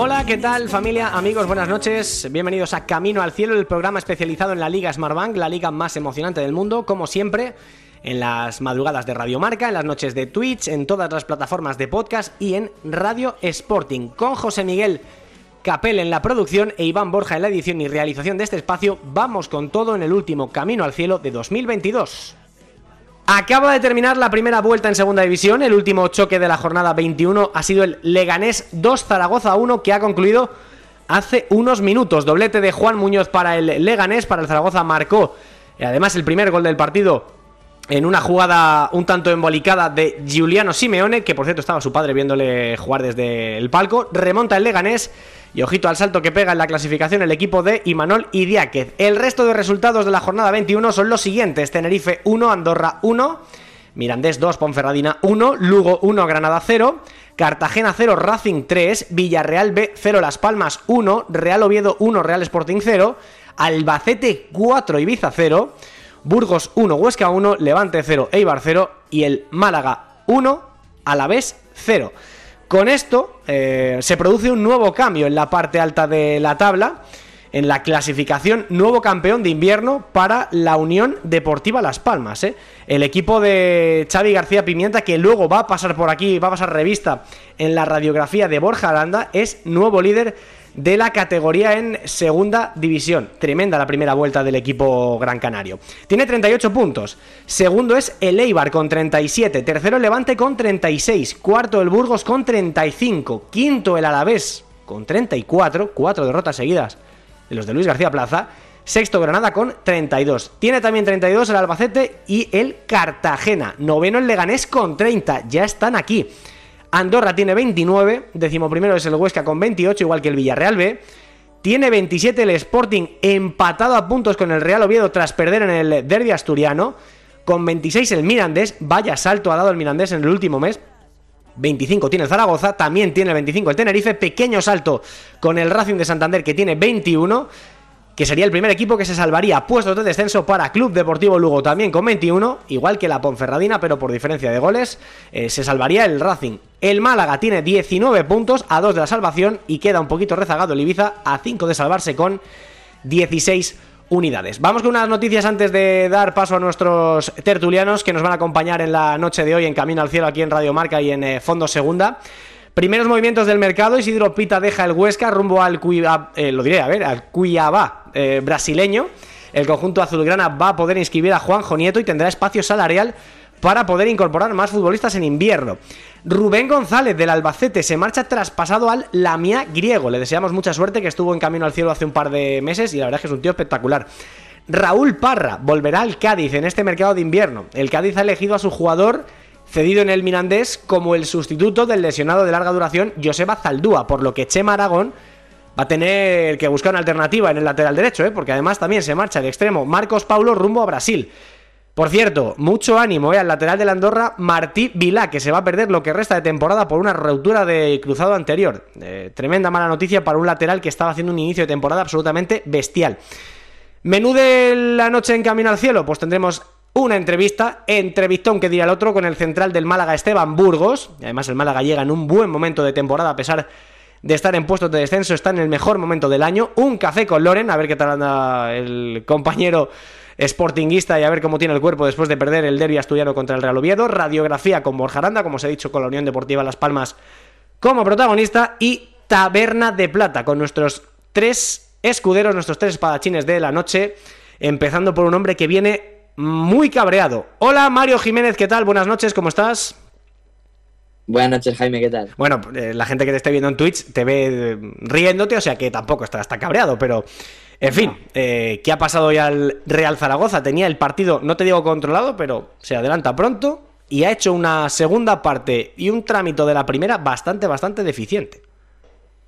Hola, ¿qué tal familia, amigos? Buenas noches. Bienvenidos a Camino al Cielo, el programa especializado en la Liga Smartbank, la liga más emocionante del mundo, como siempre, en las madrugadas de Radio Marca, en las noches de Twitch, en todas las plataformas de podcast y en Radio Sporting, con José Miguel Capel en la producción e Iván Borja en la edición y realización de este espacio. Vamos con todo en el último Camino al Cielo de 2022. Acaba de terminar la primera vuelta en segunda división. El último choque de la jornada 21 ha sido el Leganés 2 Zaragoza 1 que ha concluido hace unos minutos. Doblete de Juan Muñoz para el Leganés, para el Zaragoza marcó eh, además el primer gol del partido en una jugada un tanto embolicada de Giuliano Simeone, que por cierto estaba su padre viéndole jugar desde el palco. Remonta el Leganés y ojito al salto que pega en la clasificación el equipo de Imanol Idiáquez. El resto de resultados de la jornada 21 son los siguientes: Tenerife 1, Andorra 1, Mirandés 2, Ponferradina 1, Lugo 1, Granada 0, Cartagena 0, Racing 3, Villarreal B 0, Las Palmas 1, Real Oviedo 1, Real Sporting 0, Albacete 4, Ibiza 0, Burgos 1, Huesca 1, Levante 0, Eibar 0 y el Málaga 1, Alavés 0. Con esto eh, se produce un nuevo cambio en la parte alta de la tabla, en la clasificación nuevo campeón de invierno para la Unión Deportiva Las Palmas. ¿eh? El equipo de Xavi García Pimienta, que luego va a pasar por aquí, va a pasar revista en la radiografía de Borja Aranda, es nuevo líder de la categoría en segunda división. Tremenda la primera vuelta del equipo gran canario. Tiene 38 puntos. Segundo es el Eibar con 37. Tercero el Levante con 36. Cuarto el Burgos con 35. Quinto el Alavés con 34. Cuatro derrotas seguidas de los de Luis García Plaza. Sexto Granada con 32. Tiene también 32 el Albacete y el Cartagena. Noveno el Leganés con 30. Ya están aquí. Andorra tiene 29, decimoprimero es el Huesca con 28, igual que el Villarreal B. Tiene 27 el Sporting empatado a puntos con el Real Oviedo tras perder en el derby asturiano. Con 26 el Mirandés, vaya salto ha dado el Mirandés en el último mes. 25 tiene el Zaragoza, también tiene el 25 el Tenerife, pequeño salto con el Racing de Santander que tiene 21 que sería el primer equipo que se salvaría puestos de descenso para Club Deportivo Lugo también con 21, igual que la Ponferradina, pero por diferencia de goles, eh, se salvaría el Racing. El Málaga tiene 19 puntos a 2 de la salvación y queda un poquito rezagado el Ibiza a 5 de salvarse con 16 unidades. Vamos con unas noticias antes de dar paso a nuestros tertulianos que nos van a acompañar en la noche de hoy en Camino al Cielo aquí en Radio Marca y en eh, Fondo Segunda. Primeros movimientos del mercado, Isidro Pita deja el Huesca rumbo al Cuiabá, eh, lo diré, a ver, al Cuiabá eh, brasileño. El conjunto azulgrana va a poder inscribir a Juanjo Nieto y tendrá espacio salarial para poder incorporar más futbolistas en invierno. Rubén González del Albacete se marcha traspasado al Lamia griego. Le deseamos mucha suerte que estuvo en camino al cielo hace un par de meses y la verdad es que es un tío espectacular. Raúl Parra volverá al Cádiz en este mercado de invierno. El Cádiz ha elegido a su jugador cedido en el Mirandés como el sustituto del lesionado de larga duración Joseba Zaldúa, por lo que Chema Aragón va a tener que buscar una alternativa en el lateral derecho, ¿eh? porque además también se marcha de extremo Marcos Paulo rumbo a Brasil. Por cierto, mucho ánimo ¿eh? al lateral de la Andorra, Martí Vilá, que se va a perder lo que resta de temporada por una ruptura de cruzado anterior. Eh, tremenda mala noticia para un lateral que estaba haciendo un inicio de temporada absolutamente bestial. Menú de la noche en Camino al Cielo, pues tendremos una entrevista, entrevistón que dirá el otro con el central del Málaga Esteban Burgos. Además el Málaga llega en un buen momento de temporada a pesar estar en puestos de descenso, está en el mejor momento del año. Un café con Loren, a ver qué tal anda el compañero sportinguista y a ver cómo tiene el cuerpo después de perder el derbi asturiano contra el Real Oviedo. Radiografía con Borja Aranda, como os he dicho, con la Unión Deportiva Las Palmas como protagonista. Y Taberna de Plata, con nuestros tres escuderos, nuestros tres espadachines de la noche. Empezando por un hombre que viene muy cabreado. Hola Mario Jiménez, ¿qué tal? Buenas noches, ¿cómo estás? Buenas noches, Jaime, ¿qué tal? Bueno, eh, la gente que te esté viendo en Twitch te ve eh, riéndote, o sea que tampoco estás tan cabreado, pero en fin, eh, ¿qué ha pasado ya al Real Zaragoza? Tenía el partido, no te digo controlado, pero se adelanta pronto y ha hecho una segunda parte y un trámite de la primera bastante, bastante deficiente.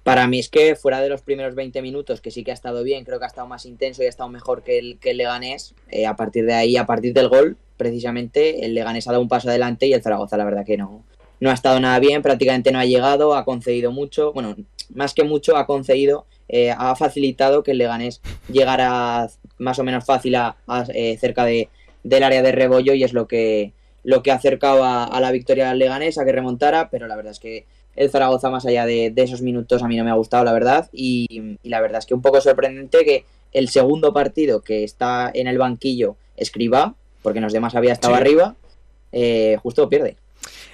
para mí es que fuera de los primeros 20 minutos, que sí que ha estado bien, creo que ha estado más intenso y ha estado mejor que el, que el Leganés, eh, a partir de ahí, a partir del gol, precisamente, el Leganés ha dado un paso adelante y el Zaragoza la verdad que no, no ha estado nada bien, prácticamente no ha llegado, ha concedido mucho, bueno, más que mucho ha concedido, eh, ha facilitado que el Leganés llegara más o menos fácil a, eh, cerca de, del área de rebollo y es lo que, lo que ha acercado a, la victoria del Leganés, a que remontara, pero la verdad es que el Zaragoza, más allá de, esos minutos, a mí no me ha gustado, la verdad. Y, la verdad es que un poco sorprendente que el segundo partido que está en el banquillo escriba, porque los demás había estado arriba, eh, justo pierde.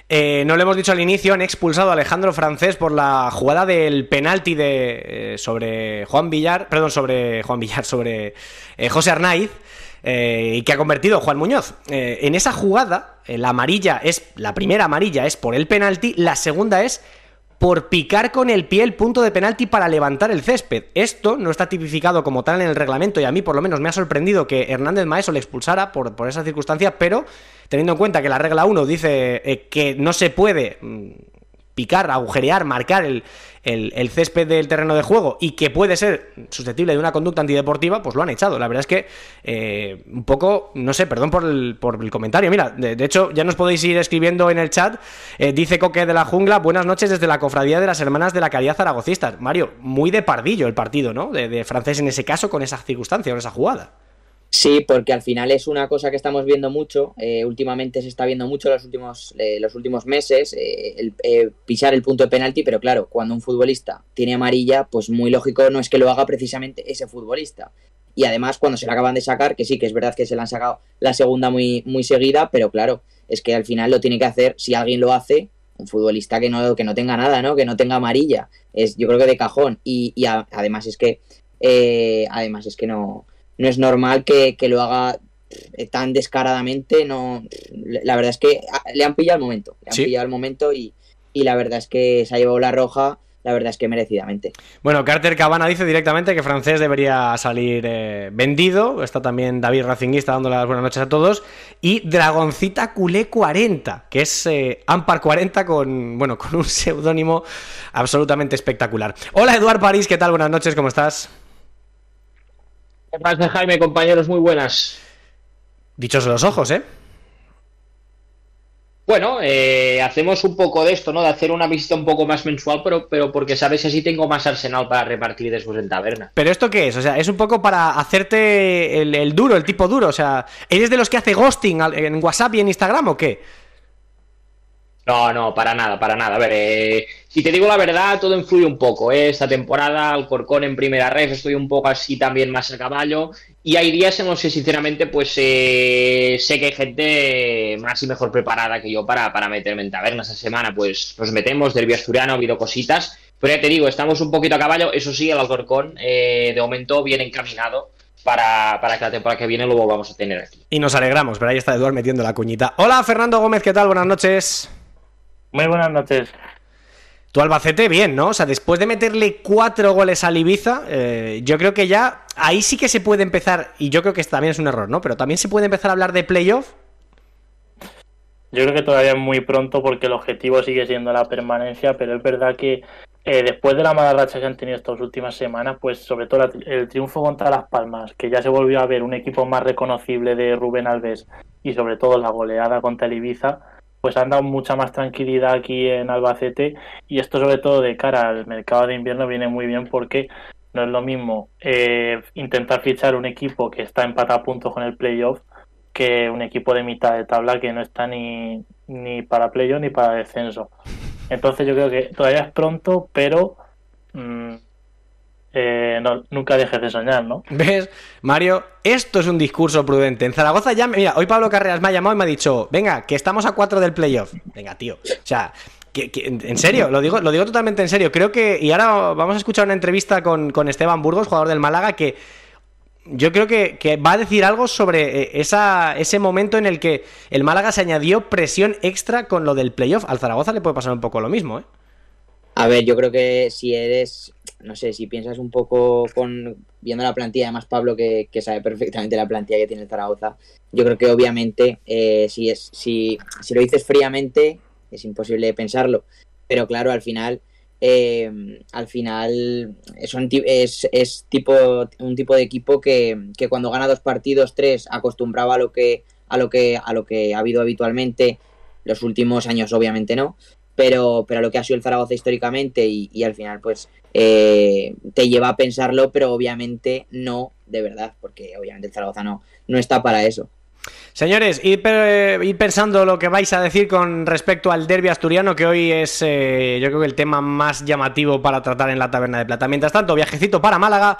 Eh, no le hemos dicho al inicio, han expulsado a Alejandro Francés por la jugada del penalti de, eh, sobre Juan Villar, perdón, sobre Juan Villar, sobre José Arnaiz. y que ha convertido Juan Muñoz. en esa jugada, la amarilla es, la primera amarilla es por el penalti, la segunda es por picar con el pie el punto de penalti para levantar el césped. Esto no está tipificado como tal en el reglamento y a mí por lo menos me ha sorprendido que Hernández Maeso le expulsara por, por esa circunstancia, pero teniendo en cuenta que la regla 1 dice eh, que no se puede mm, picar, agujerear, marcar el, el, césped del terreno de juego y que puede ser susceptible de una conducta antideportiva, pues lo han echado. La verdad es que eh, un poco, no sé, perdón por el, por el comentario. Mira, de, hecho, ya nos podéis ir escribiendo en el chat. Eh, dice Coque de la Jungla, buenas noches desde la cofradía de las hermanas de la caridad zaragocistas. Mario, muy de pardillo el partido, ¿no? De, de francés en ese caso, con esa circunstancia, con esa jugada. Sí, porque al final es una cosa que estamos viendo mucho, eh, últimamente se está viendo mucho los últimos, eh, los últimos meses, eh, el, pisar el punto de penalti, pero claro, cuando un futbolista tiene amarilla, pues muy lógico no es que lo haga precisamente ese futbolista. Y además cuando se la acaban de sacar, que sí, que es verdad que se la han sacado la segunda muy, muy seguida, pero claro, es que al final lo tiene que hacer, si alguien lo hace, un futbolista que no, que no tenga nada, ¿no? Que no tenga amarilla. Es, yo creo que de cajón. Y, y además es que, además es que no no es normal que, lo haga eh, tan descaradamente. No, la verdad es que ah, le han pillado el momento, le han pillado el momento y, la verdad es que se ha llevado la roja la verdad es que merecidamente. Bueno, Carter Cabana dice directamente que francés debería salir eh, vendido. Está también David Racinguista dando las buenas noches a todos. Y Dragoncita Culé 40, que es eh, Ampar 40 con, bueno, con un seudónimo absolutamente espectacular. Hola Eduard París, ¿qué tal? Buenas noches, ¿cómo estás? ¿Qué pasa, Jaime, compañeros? Muy buenas. Dichos los ojos, ¿eh? Bueno, eh, hacemos un poco de esto, ¿no? De hacer una visita un poco más mensual, pero, pero porque sabes que así tengo más arsenal para repartir después en taberna. ¿Pero esto qué es? O sea, es un poco para hacerte el, el duro, el tipo duro. O sea, ¿eres de los que hace ghosting en WhatsApp y en Instagram o qué? No, no, para nada, para nada. A ver, eh, si te digo la verdad, todo influye un poco. ¿eh? Esta temporada, Alcorcón en primera red, estoy un poco así también más a caballo. Y hay días en los que, sinceramente, pues eh, sé que hay gente más y mejor preparada que yo para, para meterme en taberna esta semana. Pues nos metemos, derbi asturiano, ha habido cositas. Pero ya te digo, estamos un poquito a caballo. Eso sí, el Alcorcón eh, de momento viene encaminado. Para, para, que la temporada que viene lo vamos a tener aquí. Y nos alegramos, pero ahí está Eduardo metiendo la cuñita. Hola Fernando Gómez, ¿qué tal? Buenas noches. Muy buenas noches. Tu Albacete, bien, ¿no? O sea, después de meterle cuatro goles al Ibiza, eh, yo creo que ya ahí sí que se puede empezar, y yo creo que también es un error, ¿no? Pero también se puede empezar a hablar de playoff. Yo creo que todavía es muy pronto porque el objetivo sigue siendo la permanencia, pero es verdad que eh, después de la mala racha que han tenido estas últimas semanas, pues sobre todo el triunfo contra Las Palmas, que ya se volvió a ver un equipo más reconocible de Rubén Alves y sobre todo la goleada contra el Ibiza, pues han dado mucha más tranquilidad aquí en Albacete y esto sobre todo de cara al mercado de invierno viene muy bien porque no es lo mismo eh, intentar fichar un equipo que está empatado a puntos con el playoff que un equipo de mitad de tabla que no está ni, ni para playoff ni para descenso. Entonces yo creo que todavía es pronto, pero mm, eh, no, nunca dejes de soñar, ¿no? ¿Ves, Mario? Esto es un discurso prudente. En Zaragoza ya, mira, hoy Pablo Carreras me ha llamado y me ha dicho, venga, que estamos a cuatro del playoff. Venga, tío. O sea, que, en serio, lo digo, lo digo totalmente en serio. Creo que, y ahora vamos a escuchar una entrevista con, Esteban Burgos, jugador del Málaga, que yo creo que, va a decir algo sobre eh, esa, ese momento en el que el Málaga se añadió presión extra con lo del playoff. Al Zaragoza le puede pasar un poco lo mismo, ¿eh? A ver, yo creo que si eres, no sé, si piensas un poco con viendo la plantilla, además Pablo que, sabe perfectamente la plantilla que tiene el Zaragoza, yo creo que obviamente eh, si es si, si lo dices fríamente es imposible pensarlo, pero claro, al final eh, al final es, tipo, un tipo de equipo que, que, cuando gana dos partidos, tres, acostumbraba a lo que, a lo que, a lo que ha habido habitualmente, los últimos años obviamente no, pero, pero lo que ha sido el Zaragoza históricamente y, al final pues eh, te lleva a pensarlo, pero obviamente no de verdad, porque obviamente el Zaragoza no, no está para eso. Señores, ir, pensando lo que vais a decir con respecto al derby asturiano, que hoy es, eh, yo creo que el tema más llamativo para tratar en la Taberna de Plata. Mientras tanto, viajecito para Málaga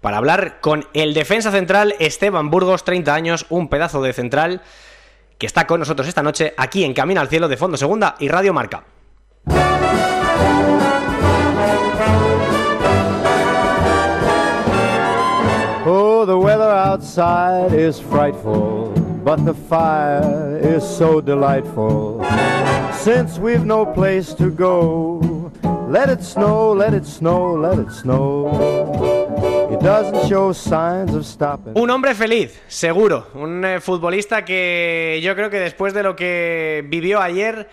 para hablar con el defensa central Esteban Burgos, 30 años, un pedazo de central, que está con nosotros esta noche aquí en Camino al Cielo de Fondo Segunda y Radio Marca. Oh, the weather outside is frightful, but the fire is so delightful. Since we've no place to go, let it snow, let it snow, let it snow. Un hombre feliz, seguro. Un eh, futbolista que yo creo que después de lo que vivió ayer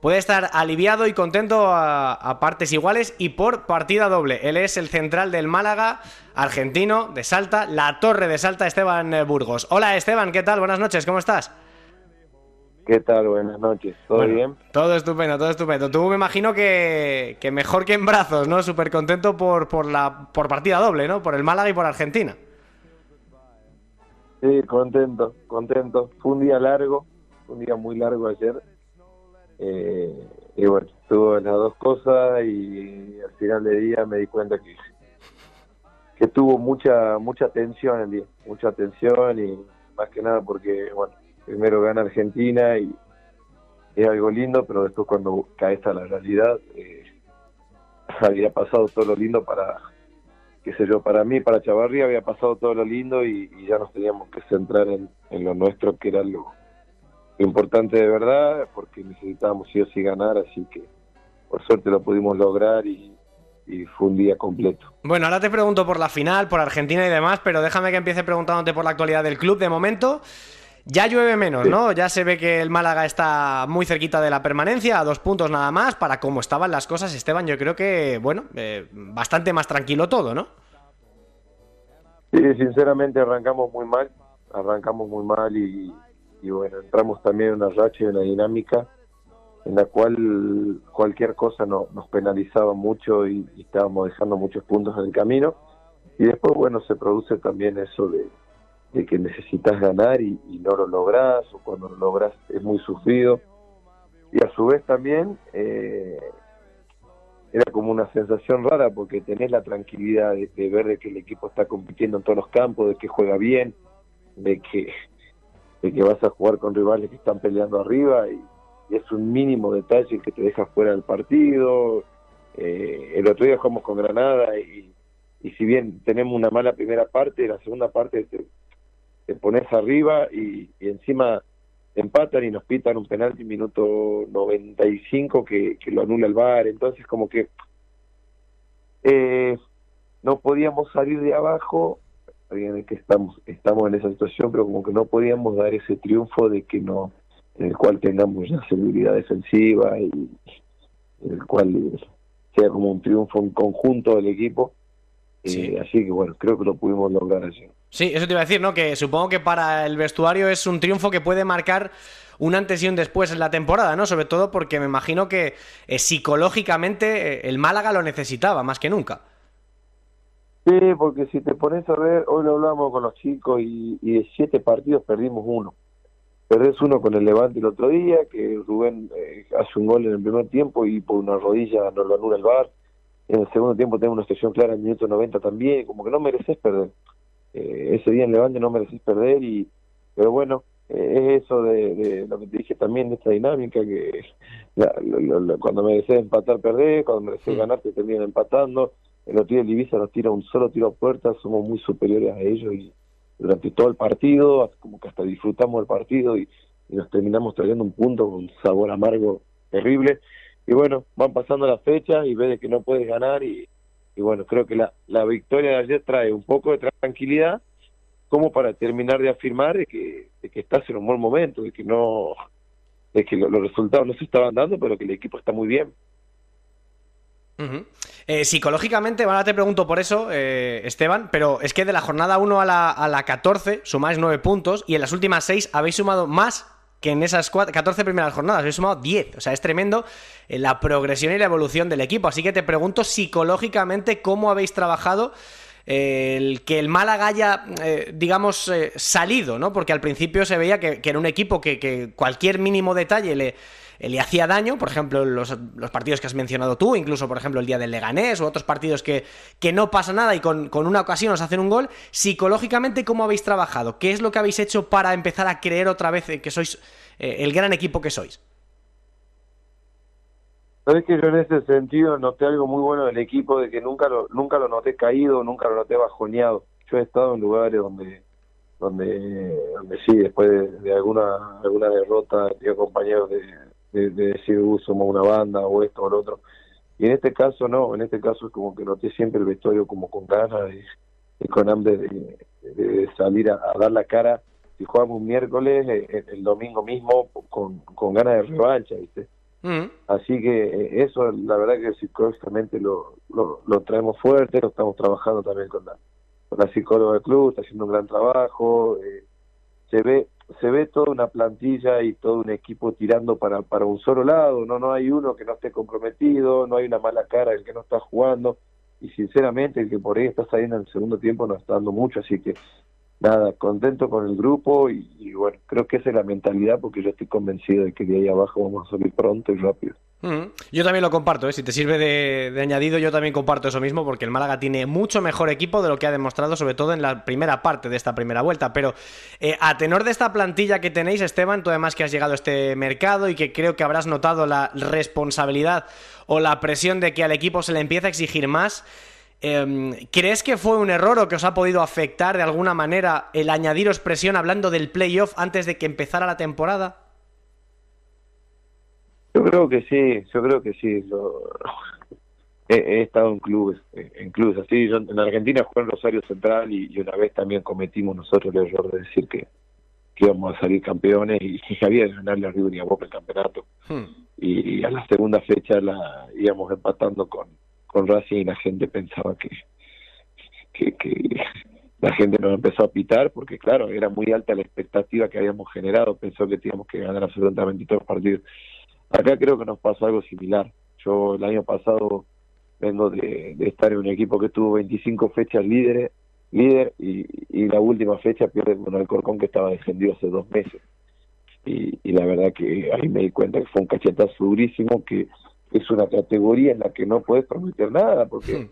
puede estar aliviado y contento a, partes iguales y por partida doble. Él es el central del Málaga, argentino, de Salta, la torre de Salta, Esteban eh, Burgos. Hola Esteban, ¿qué tal? Buenas noches, ¿cómo estás? ¿Qué tal? Buenas noches. ¿Todo bien? Todo estupendo, todo estupendo. Tú me imagino que, mejor que en brazos, ¿no? Súper contento por, por, la, por partida doble, ¿no? Por el Málaga y por Argentina. Sí, contento, contento. Fue un día largo, un día muy largo ayer. Eh, y bueno, tuvo las dos cosas y al final del día me di cuenta que, que tuvo mucha mucha tensión el día, mucha tensión y más que nada porque, bueno, primero gana Argentina y es algo lindo, pero después cuando caes a la realidad, eh, había pasado todo lo lindo para, qué sé yo, para mí, para Chavarri había pasado todo lo lindo y, ya nos teníamos que centrar en, en lo nuestro, que era lo, importante de verdad, porque necesitábamos sí o sí ganar, así que por suerte lo pudimos lograr y, fue un día completo. Bueno, ahora te pregunto por la final, por Argentina y demás, pero déjame que empiece preguntándote por la actualidad del club. De momento, ya llueve menos, ¿no? Ya se ve que el Málaga está muy cerquita de la permanencia, a dos puntos nada más. Para cómo estaban las cosas, Esteban, yo creo que, bueno, eh, bastante más tranquilo todo, ¿no? Sí, sinceramente arrancamos muy mal, arrancamos muy mal y, y bueno, entramos también en una racha y una dinámica en la cual cualquier cosa no, nos penalizaba mucho y, estábamos dejando muchos puntos en el camino. Y después, bueno, se produce también eso de, que necesitas ganar y, no lo logras, o cuando lo logras es muy sufrido. Y a su vez también eh, era como una sensación rara porque tenés la tranquilidad de, de ver de que el equipo está compitiendo en todos los campos, de que juega bien, de que de que vas a jugar con rivales que están peleando arriba y, es un mínimo detalle que te deja fuera del partido. Eh, el otro día jugamos con Granada y, y si bien tenemos una mala primera parte, la segunda parte te, pones arriba y, y, encima empatan y nos pitan un penalti minuto 95 que, que lo anula el VAR. Entonces como que eh, no podíamos salir de abajo en que estamos, estamos en esa situación, pero como que no podíamos dar ese triunfo de que no, en el cual tengamos ya seguridad defensiva y en el cual sea como un triunfo en conjunto del equipo. Eh, así que bueno, creo que lo pudimos lograr así. Sí, eso te iba a decir, ¿no? Que supongo que para el vestuario es un triunfo que puede marcar un antes y un después en la temporada, ¿no? Sobre todo porque me imagino que eh, psicológicamente eh, el Málaga lo necesitaba más que nunca. Sí, porque si te pones a ver, hoy lo hablamos con los chicos y, de siete partidos perdimos uno. Perdés uno con el Levante el otro día, que Rubén eh, hace un gol en el primer tiempo y por una rodilla no lo anula el bar. En el segundo tiempo tenemos una situación clara en el minuto 90 también, como que no mereces perder. Eh, ese día en Levante no mereces perder, y pero bueno, eh, es eso de, lo que te dije también, de esta dinámica, que cuando mereces empatar, perdés, cuando mereces ganar, te terminan empatando el otro día el Ibiza nos tira un solo tiro a puerta, somos muy superiores a ellos y durante todo el partido, como que hasta disfrutamos el partido y, nos terminamos trayendo un punto con un sabor amargo terrible. Y bueno, van pasando las fechas y ves que no puedes ganar y, bueno, creo que la, la victoria de ayer trae un poco de tranquilidad como para terminar de afirmar de que, que estás en un buen momento, de que no de que los resultados no se estaban dando, pero que el equipo está muy bien. Eh, psicológicamente, ahora te pregunto por eso, eh, Esteban, pero es que de la jornada 1 a la, a la 14 sumáis 9 puntos y en las últimas 6 habéis sumado más que en esas 14 primeras jornadas habéis sumado 10. O sea, es tremendo eh, la progresión y la evolución del equipo. Así que te pregunto psicológicamente cómo habéis trabajado el que el Málaga haya, digamos, salido, ¿no? Porque al principio se veía que, era un equipo que, que, cualquier mínimo detalle le, le hacía daño, por ejemplo, los, los, partidos que has mencionado tú, incluso, por ejemplo, el día del Leganés, o otros partidos que, que no pasa nada y con, una ocasión os hacen un gol. Psicológicamente, ¿cómo habéis trabajado? ¿Qué es lo que habéis hecho para empezar a creer otra vez que sois eh, el gran equipo que sois? Sabes que yo en ese sentido noté algo muy bueno del equipo, de que nunca lo, nunca lo noté caído, nunca lo noté bajoneado. Yo he estado en lugares donde donde sí, después de, alguna alguna derrota, tengo compañeros de, de, decir, uh, somos una banda o esto o lo otro. Y en este caso no, en este caso es como que noté siempre el vestuario como con ganas y, con hambre de, salir a, dar la cara. Si jugamos un miércoles, eh, el, domingo mismo, con, con ganas de revancha, ¿viste? Mm. Así que eh, eso, la verdad que psicológicamente lo, lo, lo, traemos fuerte, lo estamos trabajando también con la, con la psicóloga del club, está haciendo un gran trabajo. Eh, se ve se ve toda una plantilla y todo un equipo tirando para, para un solo lado, no no hay uno que no esté comprometido, no hay una mala cara el que no está jugando y sinceramente el que por ahí está saliendo en el segundo tiempo no está dando mucho, así que nada, contento con el grupo y, bueno, creo que esa es la mentalidad porque yo estoy convencido de que de ahí abajo vamos a salir pronto y rápido. Yo también lo comparto, ¿eh? si te sirve de, añadido, yo también comparto eso mismo, porque el Málaga tiene mucho mejor equipo de lo que ha demostrado, sobre todo en la primera parte de esta primera vuelta. Pero eh, a tenor de esta plantilla que tenéis, Esteban, tú además que has llegado a este mercado y que creo que habrás notado la responsabilidad o la presión de que al equipo se le empieza a exigir más. Em, ¿Crees que fue un error o que os ha podido afectar de alguna manera el añadiros presión hablando del playoff antes de que empezara la temporada? Yo creo que sí, yo creo que sí. he, estado en clubes, en clubes así. Yo en Argentina jugué en Rosario Central y, una vez también cometimos nosotros el error de decir que, íbamos a salir campeones y, había que ganarle a River y a Boca el campeonato. Hmm. Y, a la segunda fecha la íbamos empatando con, con Racing y la gente pensaba que, la gente nos empezó a pitar porque claro, era muy alta la expectativa que habíamos generado, pensó que teníamos que ganar absolutamente todos los partidos. Acá creo que nos pasó algo similar. Yo el año pasado vengo de, estar en un equipo que tuvo 25 fechas líderes, líder y, y la última fecha pierde con el Corcón que estaba defendido hace dos meses. Y, y la verdad que ahí me di cuenta que fue un cachetazo durísimo, que es una categoría en la que no puedes prometer nada, porque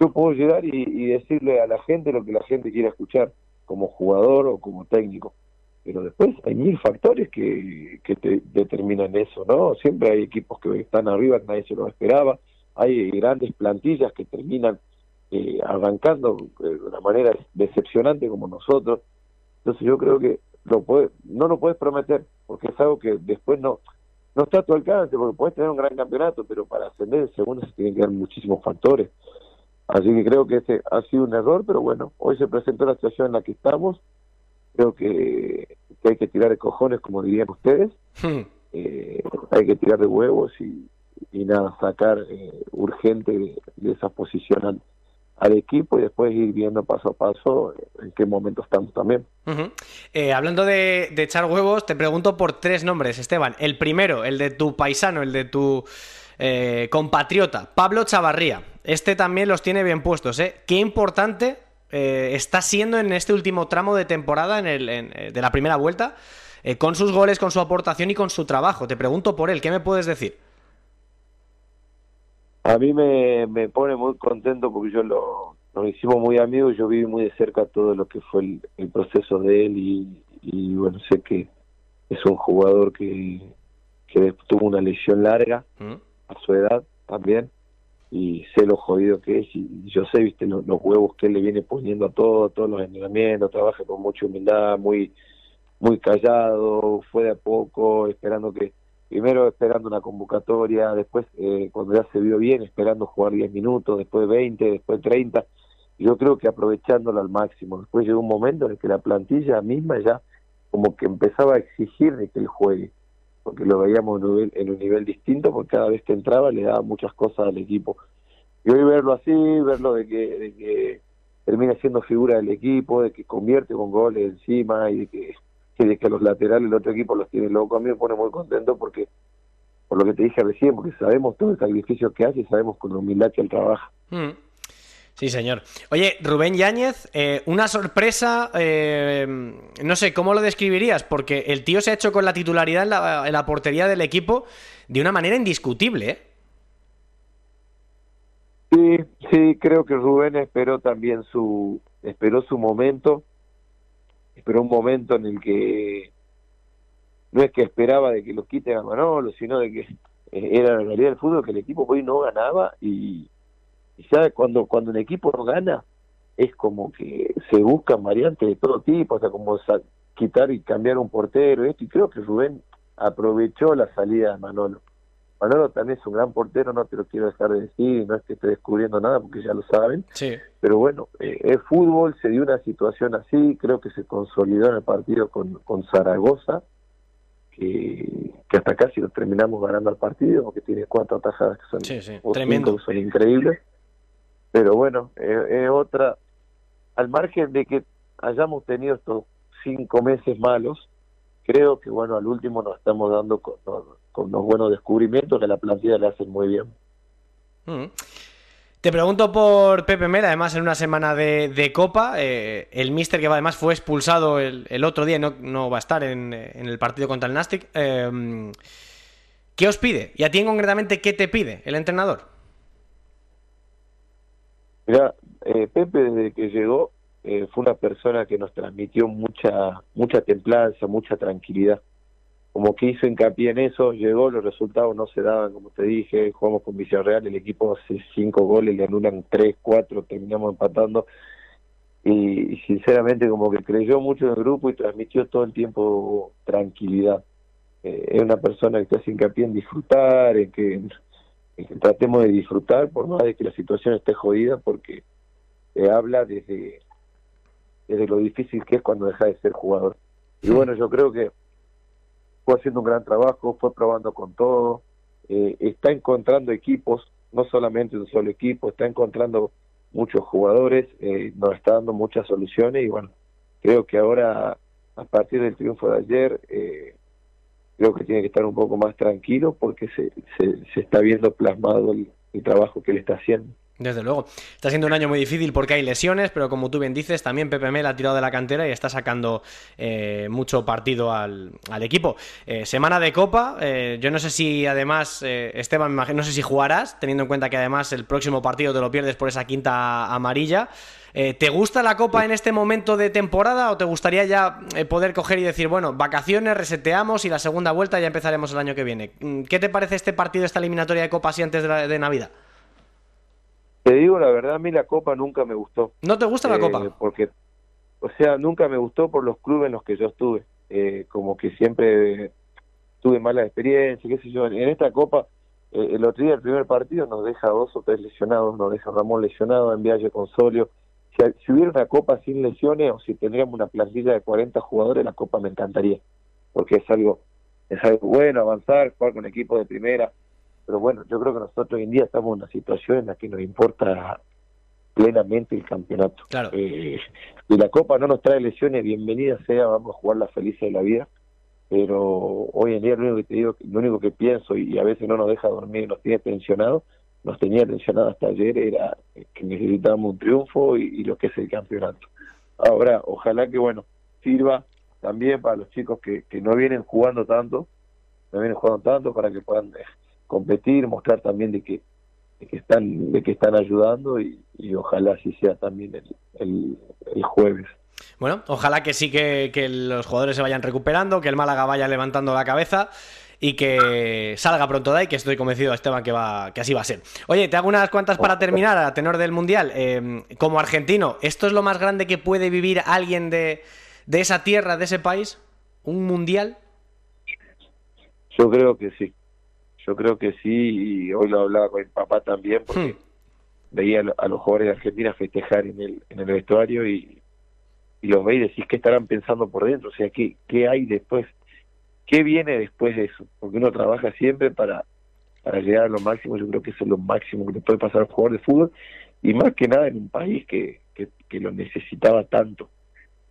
yo puedo llegar y, y decirle a la gente lo que la gente quiere escuchar, como jugador o como técnico. Pero después hay mil factores que, que te determinan eso, ¿no? Siempre hay equipos que están arriba, nadie se lo esperaba, hay grandes plantillas que terminan eh, arrancando de una manera decepcionante como nosotros, entonces yo creo que lo puede, no lo puedes prometer, porque es algo que después no no está a tu alcance, porque puedes tener un gran campeonato, pero para ascender en segundo se tienen que dar muchísimos factores. Así que creo que ese ha sido un error, pero bueno, hoy se presentó la situación en la que estamos, creo que, hay que tirar de cojones, como dirían ustedes, hmm. eh, hay que tirar de huevos y, nada, sacar eh, urgente de, esa posición al, equipo y después ir viendo paso a paso en qué momento estamos también. Eh, hablando de, echar huevos, te pregunto por tres nombres, Esteban. El primero, el de tu paisano, el de tu compatriota, Pablo Chavarría. Este también los tiene bien puestos, ¿eh? Qué importante eh, está siendo en este último tramo de temporada en el, eh, de la primera vuelta, eh, con sus goles, con su aportación y con su trabajo. Te pregunto por él, ¿qué me puedes decir? A mí me, me pone muy contento porque yo lo, nos hicimos muy amigos, yo viví muy de cerca todo lo que fue el, proceso de él y, bueno, sé que es un jugador que, que tuvo una lesión larga ¿Mm? a su edad también y sé lo jodido que es y yo sé viste los, huevos que él le viene poniendo a todo, todos los entrenamientos, trabaja con mucha humildad, muy muy callado, fue de a poco, esperando que, primero esperando una convocatoria, después eh, cuando ya se vio bien, esperando jugar 10 minutos, después 20, después 30, yo creo que aprovechándolo al máximo. Después llegó un momento en el que la plantilla misma ya como que empezaba a exigir de que él juegue. porque lo veíamos en un, nivel, en un nivel distinto, porque cada vez que entraba le daba muchas cosas al equipo. Y hoy verlo así, verlo de que, de que termina siendo figura del equipo, de que convierte con goles encima y de que, de que los laterales del otro equipo los tiene loco, a mí me pone muy contento porque, por lo que te dije recién, porque sabemos todo el sacrificio que hace y sabemos con humildad que él trabaja. Mm. Sí, señor. Oye, Rubén Yáñez, eh, una sorpresa, eh, no sé, ¿cómo lo describirías? Porque el tío se ha hecho con la titularidad en la, en la portería del equipo de una manera indiscutible, ¿eh? Sí, sí, creo que Rubén esperó también su, esperó su momento, esperó un momento en el que no es que esperaba de que lo quiten a Manolo, sino de que eh, era la realidad del fútbol que el equipo hoy no ganaba y, y sabe cuando cuando un equipo no gana es como que se buscan variantes de todo tipo, o sea, como quitar y cambiar un portero, esto, y creo que Rubén aprovechó la salida de Manolo. Manolo también es un gran portero, no te lo quiero dejar de decir, no es que esté descubriendo nada porque ya lo saben, Sí. pero bueno, eh, es fútbol, se dio una situación así, creo que se consolidó en el partido con, con Zaragoza, que, que hasta casi lo terminamos ganando al partido, porque tiene cuatro atajadas que son, Sí, sí, tremendo. son increíbles, pero bueno, eh, es otra, al margen de que hayamos tenido estos cinco meses malos, creo que bueno, al último nos estamos dando con, con unos buenos descubrimientos que a la plantilla le hacen muy bien. Mm. Te pregunto por Pepe Mel, además en una semana de, de Copa, eh, el míster que además fue expulsado el, el otro día y no, no va a estar en, en el partido contra el Nastic. eh, ¿Qué os pide? Y a ti concretamente, ¿qué te pide el entrenador? Mira, eh, Pepe desde que llegó eh, fue una persona que nos transmitió mucha mucha templanza, mucha tranquilidad. Como que hizo hincapié en eso, llegó, los resultados no se daban, como te dije, jugamos con Villarreal, el equipo hace cinco goles, le anulan tres, cuatro, terminamos empatando. Y, y sinceramente como que creyó mucho en el grupo y transmitió todo el tiempo tranquilidad. Eh, es una persona que hace hincapié en disfrutar, en que, en que tratemos de disfrutar por más de que la situación esté jodida, porque eh, habla desde, desde lo difícil que es cuando deja de ser jugador. Y bueno, yo creo que fue haciendo un gran trabajo, fue probando con todo, eh, está encontrando equipos, no solamente un solo equipo, está encontrando muchos jugadores, eh, nos está dando muchas soluciones y bueno, creo que ahora, a partir del triunfo de ayer, eh, creo que tiene que estar un poco más tranquilo porque se, se, se está viendo plasmado el, el trabajo que él está haciendo. Desde luego. Está siendo un año muy difícil porque hay lesiones, pero como tú bien dices, también Pepe Mel ha tirado de la cantera y está sacando eh, mucho partido al, al equipo. Eh, semana de Copa, eh, yo no sé si además, Esteban, no sé si jugarás, teniendo en cuenta que además el próximo partido te lo pierdes por esa quinta amarilla. ¿Te gusta la Copa en este momento de temporada o te gustaría ya poder coger y decir, bueno, vacaciones, reseteamos y la segunda vuelta ya empezaremos el año que viene? Mm, ¿Qué te parece este partido, esta eliminatoria de Copa así antes de Navidad? Te digo la verdad, a mí la Copa nunca me gustó. ¿No te gusta la Eh, Copa? Porque, o sea, nunca me gustó por los clubes en los que yo estuve. Eh, como que siempre tuve malas experiencias, qué sé yo. En esta Copa, eh, el otro día, el primer partido, nos deja dos o tres lesionados, nos deja Ramón lesionado, en Viaje con Solio. Si, si hubiera una Copa sin lesiones o si tendríamos una plantilla de 40 jugadores, la Copa me encantaría. Porque es algo, es algo bueno, avanzar, jugar con equipos de primera. Pero bueno, yo creo que nosotros hoy en día estamos en una situación en la que nos importa plenamente el campeonato. Claro. Eh, y la Copa no nos trae lesiones, bienvenida sea, vamos a jugar la felices de la vida. Pero hoy en día lo único que te digo, lo único que pienso y a veces no nos deja dormir, nos tiene tensionados, nos tenía tensionado hasta ayer era que necesitábamos un triunfo y, y lo que es el campeonato. Ahora, ojalá que bueno, sirva también para los chicos que, que no vienen jugando tanto, no vienen jugando tanto para que puedan eh, competir, mostrar también de que de que están de que están ayudando y, y ojalá así sea también el, el, el jueves. Bueno, ojalá que sí que, que los jugadores se vayan recuperando, que el Málaga vaya levantando la cabeza y que salga pronto de ahí, que estoy convencido, Esteban, que, va, que así va a ser. Oye, te hago unas cuantas para terminar a tenor del Mundial. Eh, como argentino, ¿esto es lo más grande que puede vivir alguien de, de esa tierra, de ese país? ¿Un Mundial? Yo creo que sí, yo creo que sí y hoy lo hablaba con mi papá también porque Hmm. veía a lo- a los jugadores de Argentina festejar en el, en el vestuario y, y los veis y decís qué estarán pensando por dentro, o sea, qué, qué hay después. qué viene después de eso, porque uno trabaja siempre para, para llegar a lo máximo, yo creo que eso es lo máximo que le puede pasar a un jugador de fútbol, y más que nada en un país que, que, lo necesitaba tanto.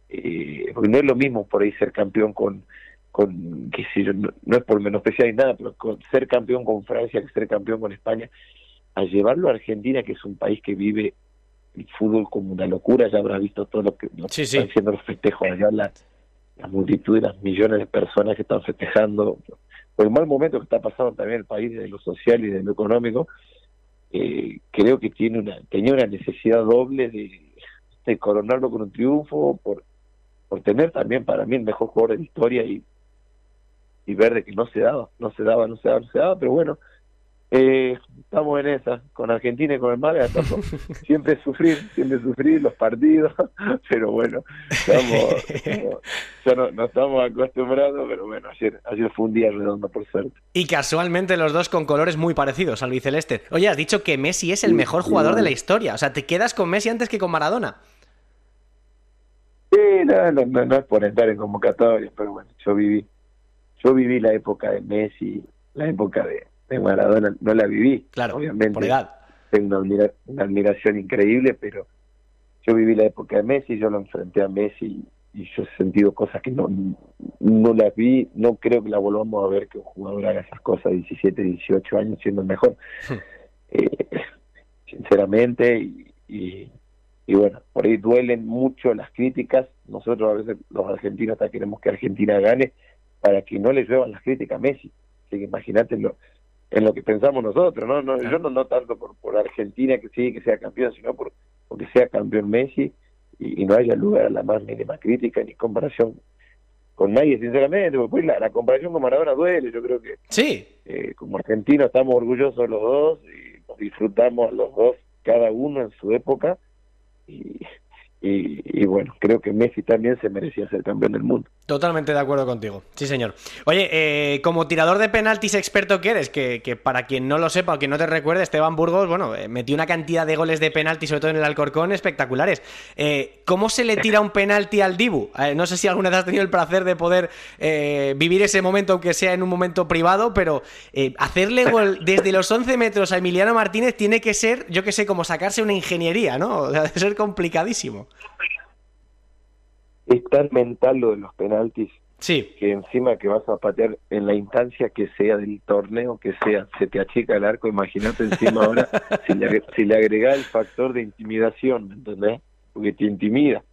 Eh, porque no es lo mismo por ahí ser campeón con, con qué sé yo, no, es por menospreciar ni nada, pero con ser campeón con Francia, que ser campeón con España, a llevarlo a Argentina, que es un país que vive el fútbol como una locura, ya habrás visto todo lo que, están haciendo los festejos allá, la, la multitud y las millones de personas que están festejando, por el mal momento que está pasando también el país de lo social y de lo económico, eh, creo que tiene una tenía una necesidad doble de, coronarlo con un triunfo, por, por tener también para mí el mejor jugador de la historia y, y ver de que no se daba, no se daba, no se daba, no se daba, pero bueno, eh, estamos en esa, con Argentina y con el Málaga, siempre sufrir, siempre sufrir los partidos, pero bueno, estamos, ya no, estamos acostumbrados, pero bueno, ayer, ayer fue un día redondo por suerte. Y casualmente los dos con colores muy parecidos al biceleste. Oye, has dicho que Messi es el mejor jugador de la historia, o sea, te quedas con Messi antes que con Maradona. Sí, no, no, no es por entrar en convocatoria, pero bueno, yo viví, yo viví la época de Messi, la época de de Maradona no la viví. Claro, obviamente. Tengo una, admiración increíble, pero yo viví la época de Messi, yo lo enfrenté a Messi y yo he sentido cosas que no, no las vi, no creo que la volvamos a ver que un jugador haga esas cosas 17, 18 años siendo el mejor. Hmm. Eh, sinceramente, y, y, bueno, por ahí duelen mucho las críticas. Nosotros a veces los argentinos hasta queremos que Argentina gane para que no le lluevan las críticas a Messi. Así que imagínate lo, en lo que pensamos nosotros, ¿no? no Yo no, no tanto por, por Argentina que sí, que sea campeón, sino por porque sea campeón Messi y, no haya lugar a la más mínima crítica ni comparación con nadie, sinceramente, porque pues, la, comparación con Maradona duele, yo creo que sí. Eh, como argentinos estamos orgullosos los dos y disfrutamos los dos, cada uno en su época, y, y, bueno, creo que Messi también se merecía ser campeón del mundo. Totalmente de acuerdo contigo, sí señor. Oye, eh, como tirador de penaltis experto que eres, que, para quien no lo sepa o que no te recuerde, Esteban Burgos, bueno, eh, metió una cantidad de goles de penalti, sobre todo en el Alcorcón, espectaculares. Eh, ¿Cómo se le tira un penalti al Dibu? no sé si alguna vez has tenido el placer de poder vivir ese momento, aunque sea en un momento privado, pero hacerle gol desde los 11 metros a Emiliano Martínez tiene que ser, yo que sé, como sacarse una ingeniería, ¿no? debe ser complicadísimo es tan mental lo de los penaltis sí. que encima que vas a patear en la instancia que sea del torneo, que sea, se te achica el arco, imagínate encima ahora si le, si le agrega el factor de intimidación, ¿me entendés? Porque te intimida.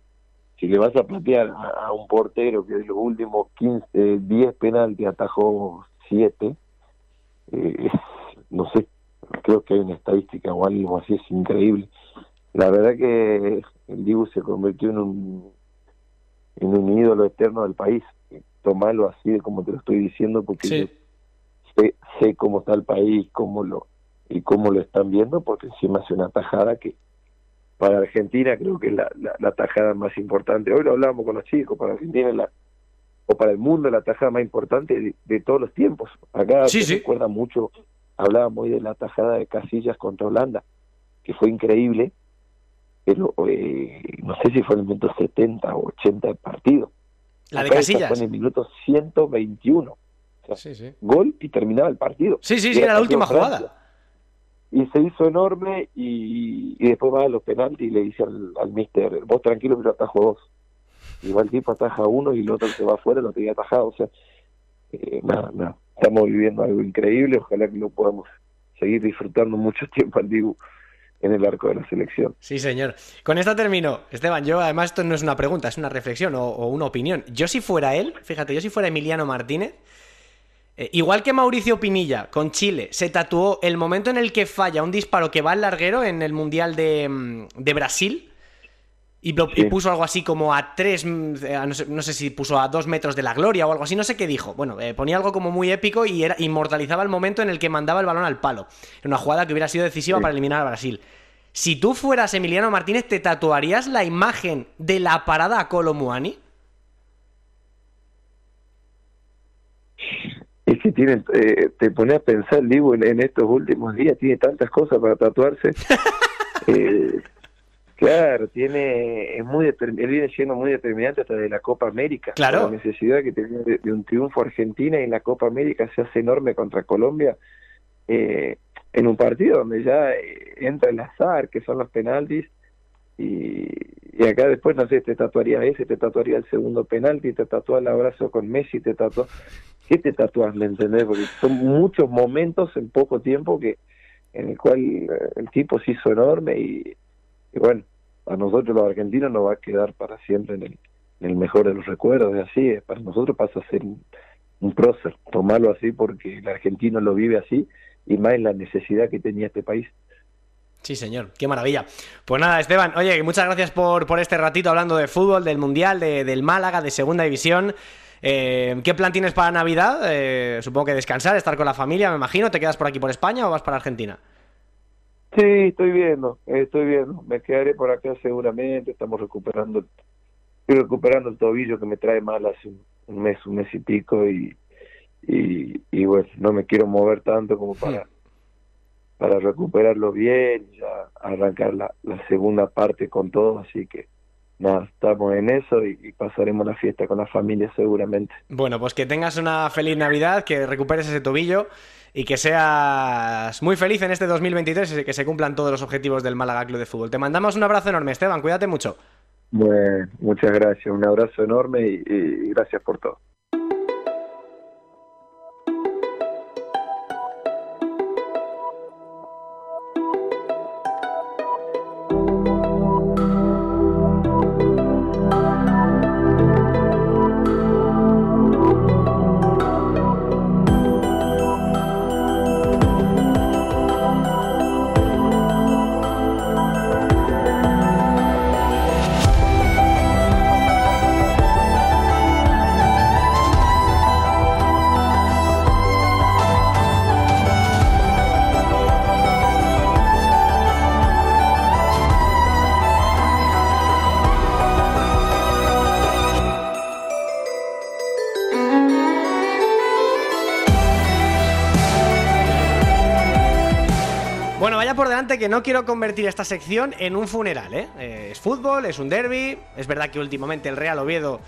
Si le vas a patear a, un portero que de los últimos 15, 10 penaltis atajó 7, eh, no sé, creo que hay una estadística o algo así, es increíble. La verdad que el Dibu se convirtió en un en un ídolo eterno del país. Tomarlo así de como te lo estoy diciendo porque sé, sé cómo está el país cómo lo, y cómo lo están viendo, porque encima hace una tajada que para Argentina creo que es la, la, tajada más importante. Hoy lo hablábamos con los chicos, para Argentina la, o para el mundo la tajada más importante de, todos los tiempos. Acá se recuerda mucho, hablábamos hoy de la tajada de Casillas contra Holanda, que fue increíble, pero eh, no sé si fue en el minuto 70 o 80 del partido. La de Casillas. Fue en el minuto 121. Gol y terminaba el partido. Sí, sí, sí, era la última jugada. Y se hizo enorme y, después va a los penaltis y le dice al, al mister, vos tranquilo yo atajo dos. Igual el tipo ataja uno y el otro se va afuera lo tenía atajado. O sea, eh, nada, nada. Estamos viviendo algo increíble, ojalá que lo podamos seguir disfrutando mucho tiempo al dibujo en el arco de la selección. Sí, señor. Con esto termino. Esteban, yo además esto no es una pregunta, es una reflexión o, una opinión. Yo si fuera él, fíjate, yo si fuera Emiliano Martínez, eh, igual que Mauricio Pinilla con Chile se tatuó el momento en el que falla un disparo que va al larguero en el Mundial de, mm, Brasil. Y, puso algo así como a tres, mm, no sé, si puso a dos metros de la gloria o algo así, no sé qué dijo. Bueno, eh, ponía algo como muy épico y era, inmortalizaba el momento en el que mandaba el balón al palo. Una jugada que hubiera sido decisiva para eliminar a Brasil. Si tú fueras Emiliano Martínez, ¿te tatuarías la imagen de la parada a Colomuani? Es que tiene, eh, te pone a pensar, Digo, en, estos últimos días, tiene tantas cosas para tatuarse. eh, Claro, tiene, es muy él viene siendo muy determinante hasta de la Copa América. Claro. La necesidad que tenía de, un triunfo Argentina en la Copa América se hace enorme contra Colombia eh, en un partido donde ya eh, entra el azar, que son los penaltis, y, y, acá después, no sé, te tatuaría ese, te tatuaría el segundo penalti, te tatúa el abrazo con Messi, te tatúa... ¿Qué te tatuas, me entendés? Porque son muchos momentos en poco tiempo que en el cual eh, el tipo se hizo enorme y y bueno, a nosotros los argentinos nos va a quedar para siempre en el, mejor de los recuerdos, es así, para nosotros pasa a ser un, un prócer, tomarlo así porque el argentino lo vive así y más en la necesidad que tenía este país. Sí, señor, qué maravilla. Pues nada, Esteban, oye, muchas gracias por, por este ratito hablando de fútbol, del Mundial, de, del Málaga, de Segunda División. Eh, ¿Qué plan tienes para Navidad? Eh, supongo que descansar, estar con la familia, me imagino. ¿Te quedas por aquí por España o vas para Argentina? Sí, estoy viendo, estoy viendo. Me quedaré por acá seguramente. Estamos recuperando, estoy recuperando el tobillo que me trae mal hace un mes, un mes y pico y, y, y bueno, no me quiero mover tanto como para para recuperarlo bien, ya arrancar la, la segunda parte con todo, así que nada, estamos en eso y, y, pasaremos la fiesta con la familia seguramente. Bueno, pues que tengas una feliz Navidad, que recuperes ese tobillo y que seas muy feliz en este 2023 y que se cumplan todos los objetivos del Málaga Club de Fútbol. Te mandamos un abrazo enorme, Esteban, cuídate mucho. Bueno, muchas gracias, un abrazo enorme y, y gracias por todo. Que no quiero convertir esta sección en un funeral, ¿eh? ¿eh? Es fútbol, es un derby. Es verdad que últimamente el Real Oviedo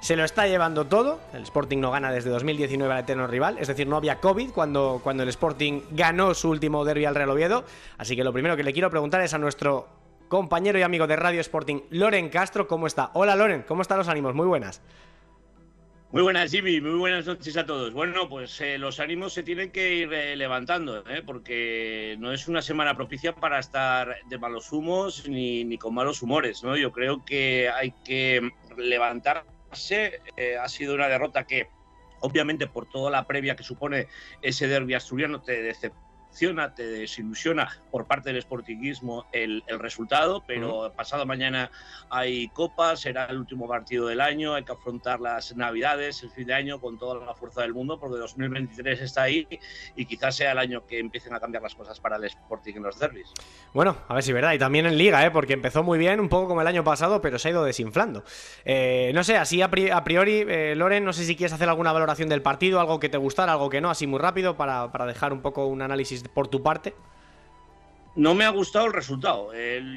se lo está llevando todo. El Sporting no gana desde 2019 al eterno rival. Es decir, no había COVID cuando, cuando el Sporting ganó su último derby al Real Oviedo. Así que lo primero que le quiero preguntar es a nuestro compañero y amigo de Radio Sporting, Loren Castro, ¿cómo está? Hola Loren, ¿cómo están los ánimos? Muy buenas. Muy buenas, Jimmy. Muy buenas noches a todos. Bueno, pues eh, los ánimos se tienen que ir eh, levantando, ¿eh? porque no es una semana propicia para estar de malos humos ni, ni con malos humores. ¿no? Yo creo que hay que levantarse. ha sido una derrota que, obviamente, por toda la previa que supone ese derbi asturiano, te decepciona te desilusiona por parte del sportinguismo el, el resultado, pero uh -huh. pasado mañana hay Copa, será el último partido del año, hay que afrontar las Navidades, el fin de año con toda la fuerza del mundo, porque 2023 está ahí y quizás sea el año que empiecen a cambiar las cosas para el Sporting en los derbis. Bueno, a ver si es verdad, y también en Liga, ¿eh? porque empezó muy bien, un poco como el año pasado, pero se ha ido desinflando. Eh, no sé, así a, pri a priori, eh, Loren, no sé si quieres hacer alguna valoración del partido, algo que te gustara, algo que no, así muy rápido, para, para dejar un poco un análisis por tu parte? No me ha gustado el resultado.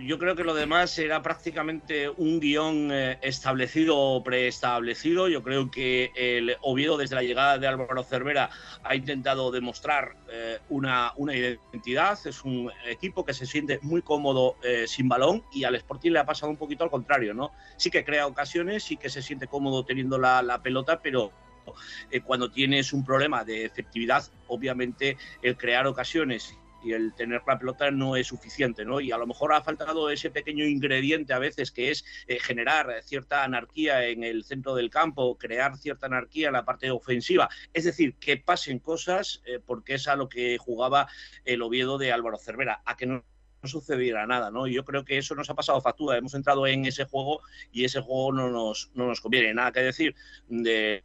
Yo creo que lo demás era prácticamente un guion eh, establecido o preestablecido. Yo creo que el Oviedo, desde la llegada de Álvaro Cervera, ha intentado demostrar eh, una, identidad. Es un equipo que se siente muy cómodo eh, sin balón y al Sporting le ha pasado un poquito al contrario. ¿no? Sí que crea ocasiones, sí que se siente cómodo teniendo la pelota, pero eh, cuando tienes un problema de efectividad, obviamente el crear ocasiones y el tener la pelota no es suficiente, ¿no? Y a lo mejor ha faltado ese pequeño ingrediente a veces que es eh, generar cierta anarquía en el centro del campo, crear cierta anarquía en la parte ofensiva, es decir, que pasen cosas, eh, porque es a lo que jugaba el Oviedo de Álvaro Cervera, a que no sucediera nada, ¿no? Y yo creo que eso nos ha pasado factura, hemos entrado en ese juego y ese juego no nos, no nos conviene. Nada que decir de,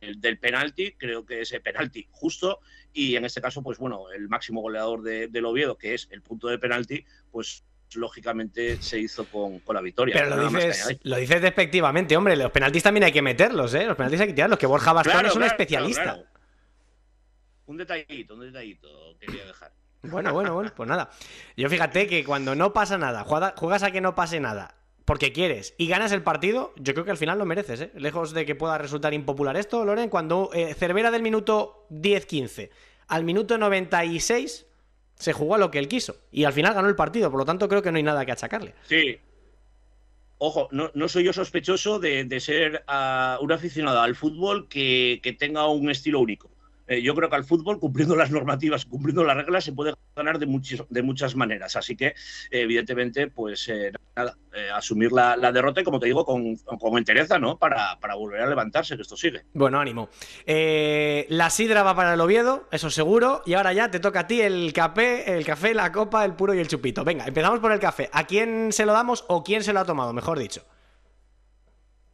del penalti, creo que ese penalti justo y en este caso, pues bueno, el máximo goleador de, del Oviedo, que es el punto de penalti, pues lógicamente se hizo con, con la victoria. Pero lo dices, lo dices despectivamente, hombre, los penaltis también hay que meterlos, ¿eh? Los penaltis hay que tirarlos, que Borja Bastón claro, es un claro, especialista. Claro, un detallito, un detallito quería dejar. Bueno, bueno, bueno, pues nada. Yo fíjate que cuando no pasa nada, juegas a que no pase nada, porque quieres y ganas el partido, yo creo que al final lo mereces, ¿eh? Lejos de que pueda resultar impopular esto, Loren, cuando eh, Cervera del minuto 10-15 al minuto 96 se jugó a lo que él quiso y al final ganó el partido, por lo tanto creo que no hay nada que achacarle. Sí. Ojo, no, soy yo sospechoso de, ser uh, un aficionado al fútbol que tenga un estilo único. Eh, yo creo que al fútbol, cumpliendo las normativas, cumpliendo las reglas, se puede ganar de, de muchas maneras. Así que, evidentemente, pues eh, nada, eh, asumir la, derrota y, como te digo, con, con entereza, ¿no? Para, para, volver a levantarse, que esto sigue. Bueno, ánimo. la sidra va para el Oviedo, eso seguro. Y ahora ya te toca a ti el café, el café, la copa, el puro y el chupito. Venga, empezamos por el café. ¿A quién se lo damos o quién se lo ha tomado, mejor dicho?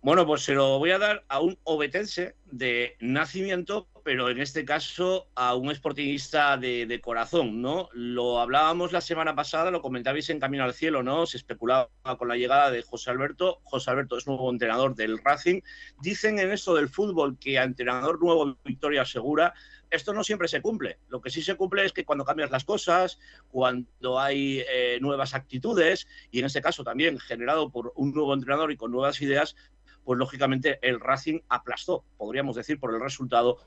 Bueno, pues se lo voy a dar a un obetense de nacimiento, pero en este caso a un esportista de, corazón, ¿no? Lo hablábamos la semana pasada, lo comentabais en Camino al Cielo, ¿no? Se especulaba con la llegada de José Alberto. José Alberto es nuevo entrenador del Racing. Dicen en esto del fútbol que a entrenador nuevo victoria segura. Esto no siempre se cumple. Lo que sí se cumple es que cuando cambias las cosas, cuando hay eh, nuevas actitudes, y en este caso también generado por un nuevo entrenador y con nuevas ideas, pues lógicamente el Racing aplastó, podríamos decir, por el resultado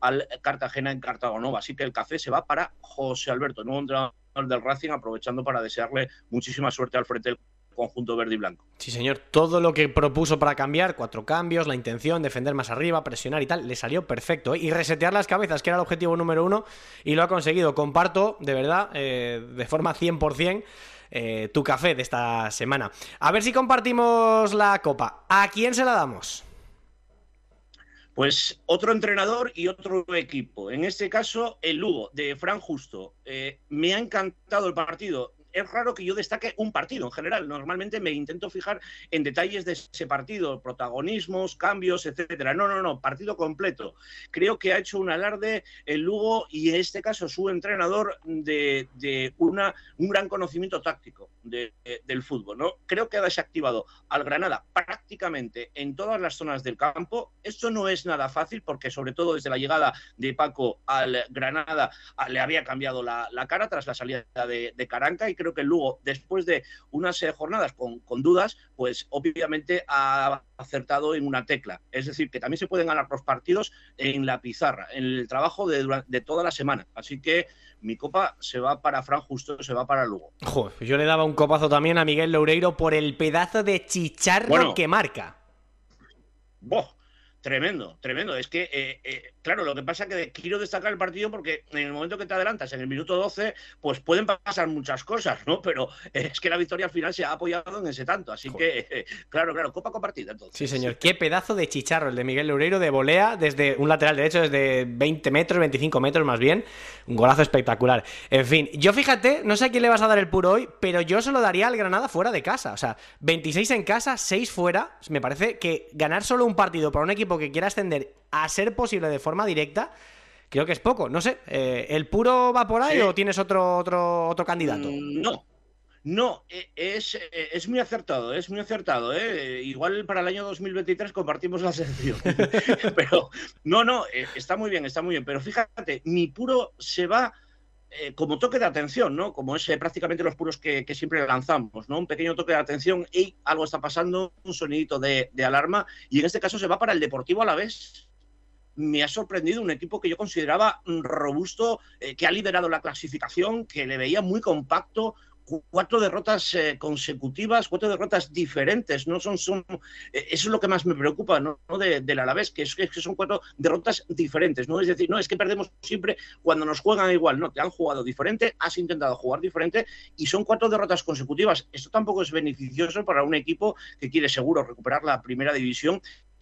al Cartagena en Cartagonova. Así que el café se va para José Alberto, nuevo entrenador del Racing, aprovechando para desearle muchísima suerte al frente del conjunto verde y blanco. Sí, señor. Todo lo que propuso para cambiar, cuatro cambios, la intención, defender más arriba, presionar y tal, le salió perfecto. ¿eh? Y resetear las cabezas, que era el objetivo número uno, y lo ha conseguido. Comparto, de verdad, eh, de forma 100%. Eh, tu café de esta semana. A ver si compartimos la copa. ¿A quién se la damos? Pues otro entrenador y otro equipo. En este caso, el Lugo, de Fran Justo. Eh, me ha encantado el partido es raro que yo destaque un partido en general. Normalmente me intento fijar en detalles de ese partido, protagonismos, cambios, etcétera. No, no, no, partido completo. Creo que ha hecho un alarde el Lugo y en este caso su entrenador de, una, un gran conocimiento táctico del fútbol. ¿no? Creo que ha desactivado al Granada prácticamente en todas las zonas del campo. Esto no es nada fácil porque sobre todo desde la llegada de Paco al Granada le había cambiado la, cara tras la salida de, de Caranca y creo que el Lugo, después de unas eh, jornadas con, dudas, pues obviamente ha acertado en una tecla. Es decir, que también se pueden ganar los partidos en la pizarra, en el trabajo de, de toda la semana. Así que mi copa se va para Fran Justo, se va para Lugo. yo le daba un copazo también a Miguel Loureiro por el pedazo de chicharro que marca. Boh, Tremendo, tremendo. Es que, eh, eh, claro, lo que pasa es que quiero destacar el partido porque en el momento que te adelantas, en el minuto 12, pues pueden pasar muchas cosas, ¿no? Pero es que la victoria al final se ha apoyado en ese tanto. Así que, claro, claro, copa compartida entonces. Sí, señor. Qué pedazo de chicharro el de Miguel Loureiro de volea desde un lateral derecho, desde 20 metros, 25 metros más bien. Un golazo espectacular. En fin, yo fíjate, no sé a quién le vas a dar el puro hoy, pero yo se lo daría al Granada fuera de casa. O sea, 26 en casa, 6 fuera. Me parece que ganar solo un partido para un equipo que quiera ascender a ser posible de forma directa, creo que es poco. No sé, eh, ¿el puro va por ahí o tienes otro, otro, otro candidato? Mm, no. No, e, es, e, es muy acertado, es muy acertado. ¿eh? Igual para el año 2023 compartimos la sección. pero no, no, e, está muy bien, está muy bien. Pero fíjate, mi puro se va eh, como toque de atención, ¿no? Como es prácticamente los puros que, siempre lanzamos, ¿no? Un pequeño toque de atención y algo está pasando, un sonidito de, alarma, y en este caso se va para el Deportivo a la vez. Me ha sorprendido un equipo que yo consideraba robusto, eh, que ha liderado la clasificación, que le veía muy compacto, cuatro derrotas eh, consecutivas, cuatro derrotas diferentes, no son, son eh, eso es lo que más me preocupa ¿no? de, del Alavés, que, es, que son cuatro derrotas diferentes, no es decir, no es que perdemos siempre cuando nos juegan igual, no, te han jugado diferente, has intentado jugar diferente y son cuatro derrotas consecutivas. Esto tampoco es beneficioso para un equipo que quiere seguro recuperar la primera división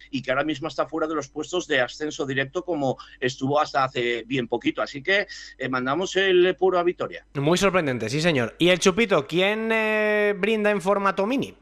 y que ahora mismo está fuera de los puestos de ascenso directo como estuvo hasta hace bien poquito. Así que eh, mandamos el puro a Vitoria. Muy sorprendente, sí señor. ¿Y el Chupito, quién eh, brinda en formato mini?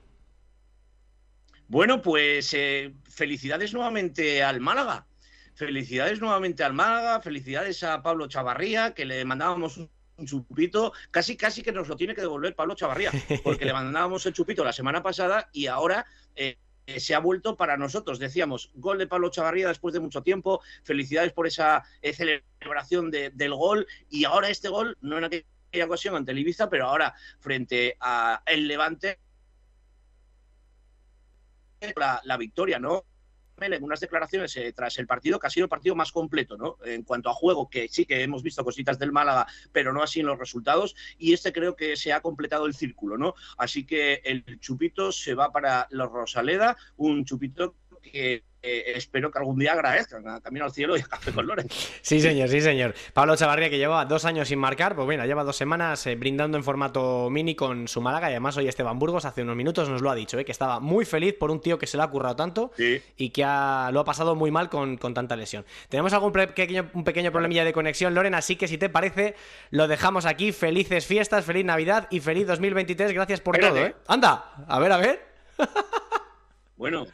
Bueno, pues eh, felicidades nuevamente al Málaga. Felicidades nuevamente al Málaga, felicidades a Pablo Chavarría, que le mandábamos un chupito, casi casi que nos lo tiene que devolver Pablo Chavarría, porque le mandábamos el chupito la semana pasada y ahora eh, se ha vuelto para nosotros. Decíamos, gol de Pablo Chavarría después de mucho tiempo, felicidades por esa eh, celebración del gol y ahora este gol, no en aquella aquella ocasión ante el Ibiza, pero ahora frente a el Levante la, la victoria, ¿no? En unas declaraciones eh, tras el partido que ha sido el partido más completo, ¿no? En cuanto a juego, que sí que hemos visto cositas del Málaga, pero no así en los resultados, y este creo que se ha completado el círculo, ¿no? Así que el chupito se va para los Rosaleda, un chupito que eh, espero que algún día agradezcan a Camino al Cielo y a Café con Loren. Sí, señor, sí, señor. Pablo Chavarría, que lleva dos años sin marcar, pues bueno, lleva dos semanas eh, brindando en formato mini con su Málaga y además hoy Esteban Burgos hace unos minutos nos lo ha dicho, eh, que estaba muy feliz por un tío que se le ha currado tanto y que lo ha pasado muy mal con, tanta lesión. Tenemos algún pequeño, un pequeño problemilla de conexión, Loren, así que si te parece, lo dejamos aquí. Felices fiestas, feliz Navidad y feliz 2023. Gracias por todo, ¿eh? Anda, a ver, a ver. bueno,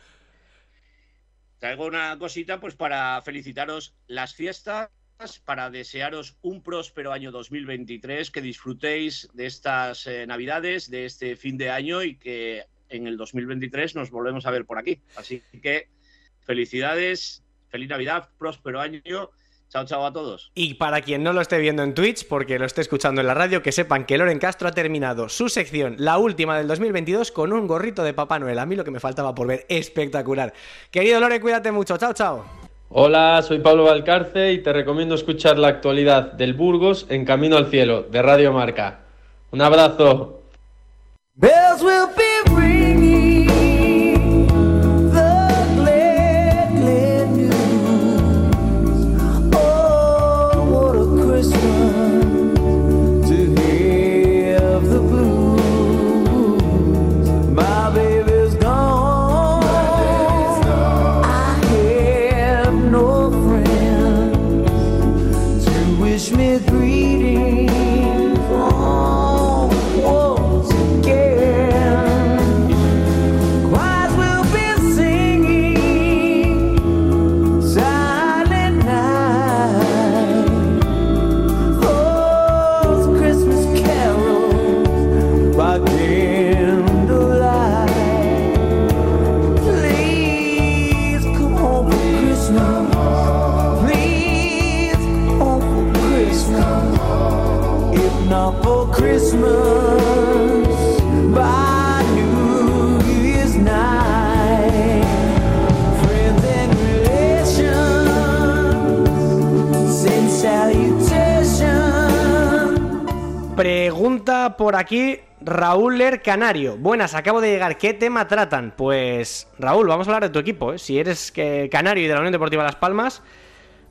traigo una cosita pues para felicitaros las fiestas, para desearos un próspero año 2023, que disfrutéis de estas eh, navidades, de este fin de año y que en el 2023 nos volvemos a ver por aquí. Así que felicidades, feliz Navidad, próspero año Chao, chao a todos. Y para quien no lo esté viendo en Twitch, porque lo esté escuchando en la radio, que sepan que Loren Castro ha terminado su sección, la última del 2022, con un gorrito de Papá Noel. A mí lo que me faltaba por ver, espectacular. Querido Loren, cuídate mucho. Chao, chao. Hola, soy Pablo Valcarce y te recomiendo escuchar la actualidad del Burgos en Camino al Cielo, de Radio Marca. Un abrazo. Pregunta por aquí Raúl Ler Canario. Buenas, acabo de llegar. ¿Qué tema tratan? Pues Raúl, vamos a hablar de tu equipo. ¿eh? Si eres canario y de la Unión Deportiva Las Palmas,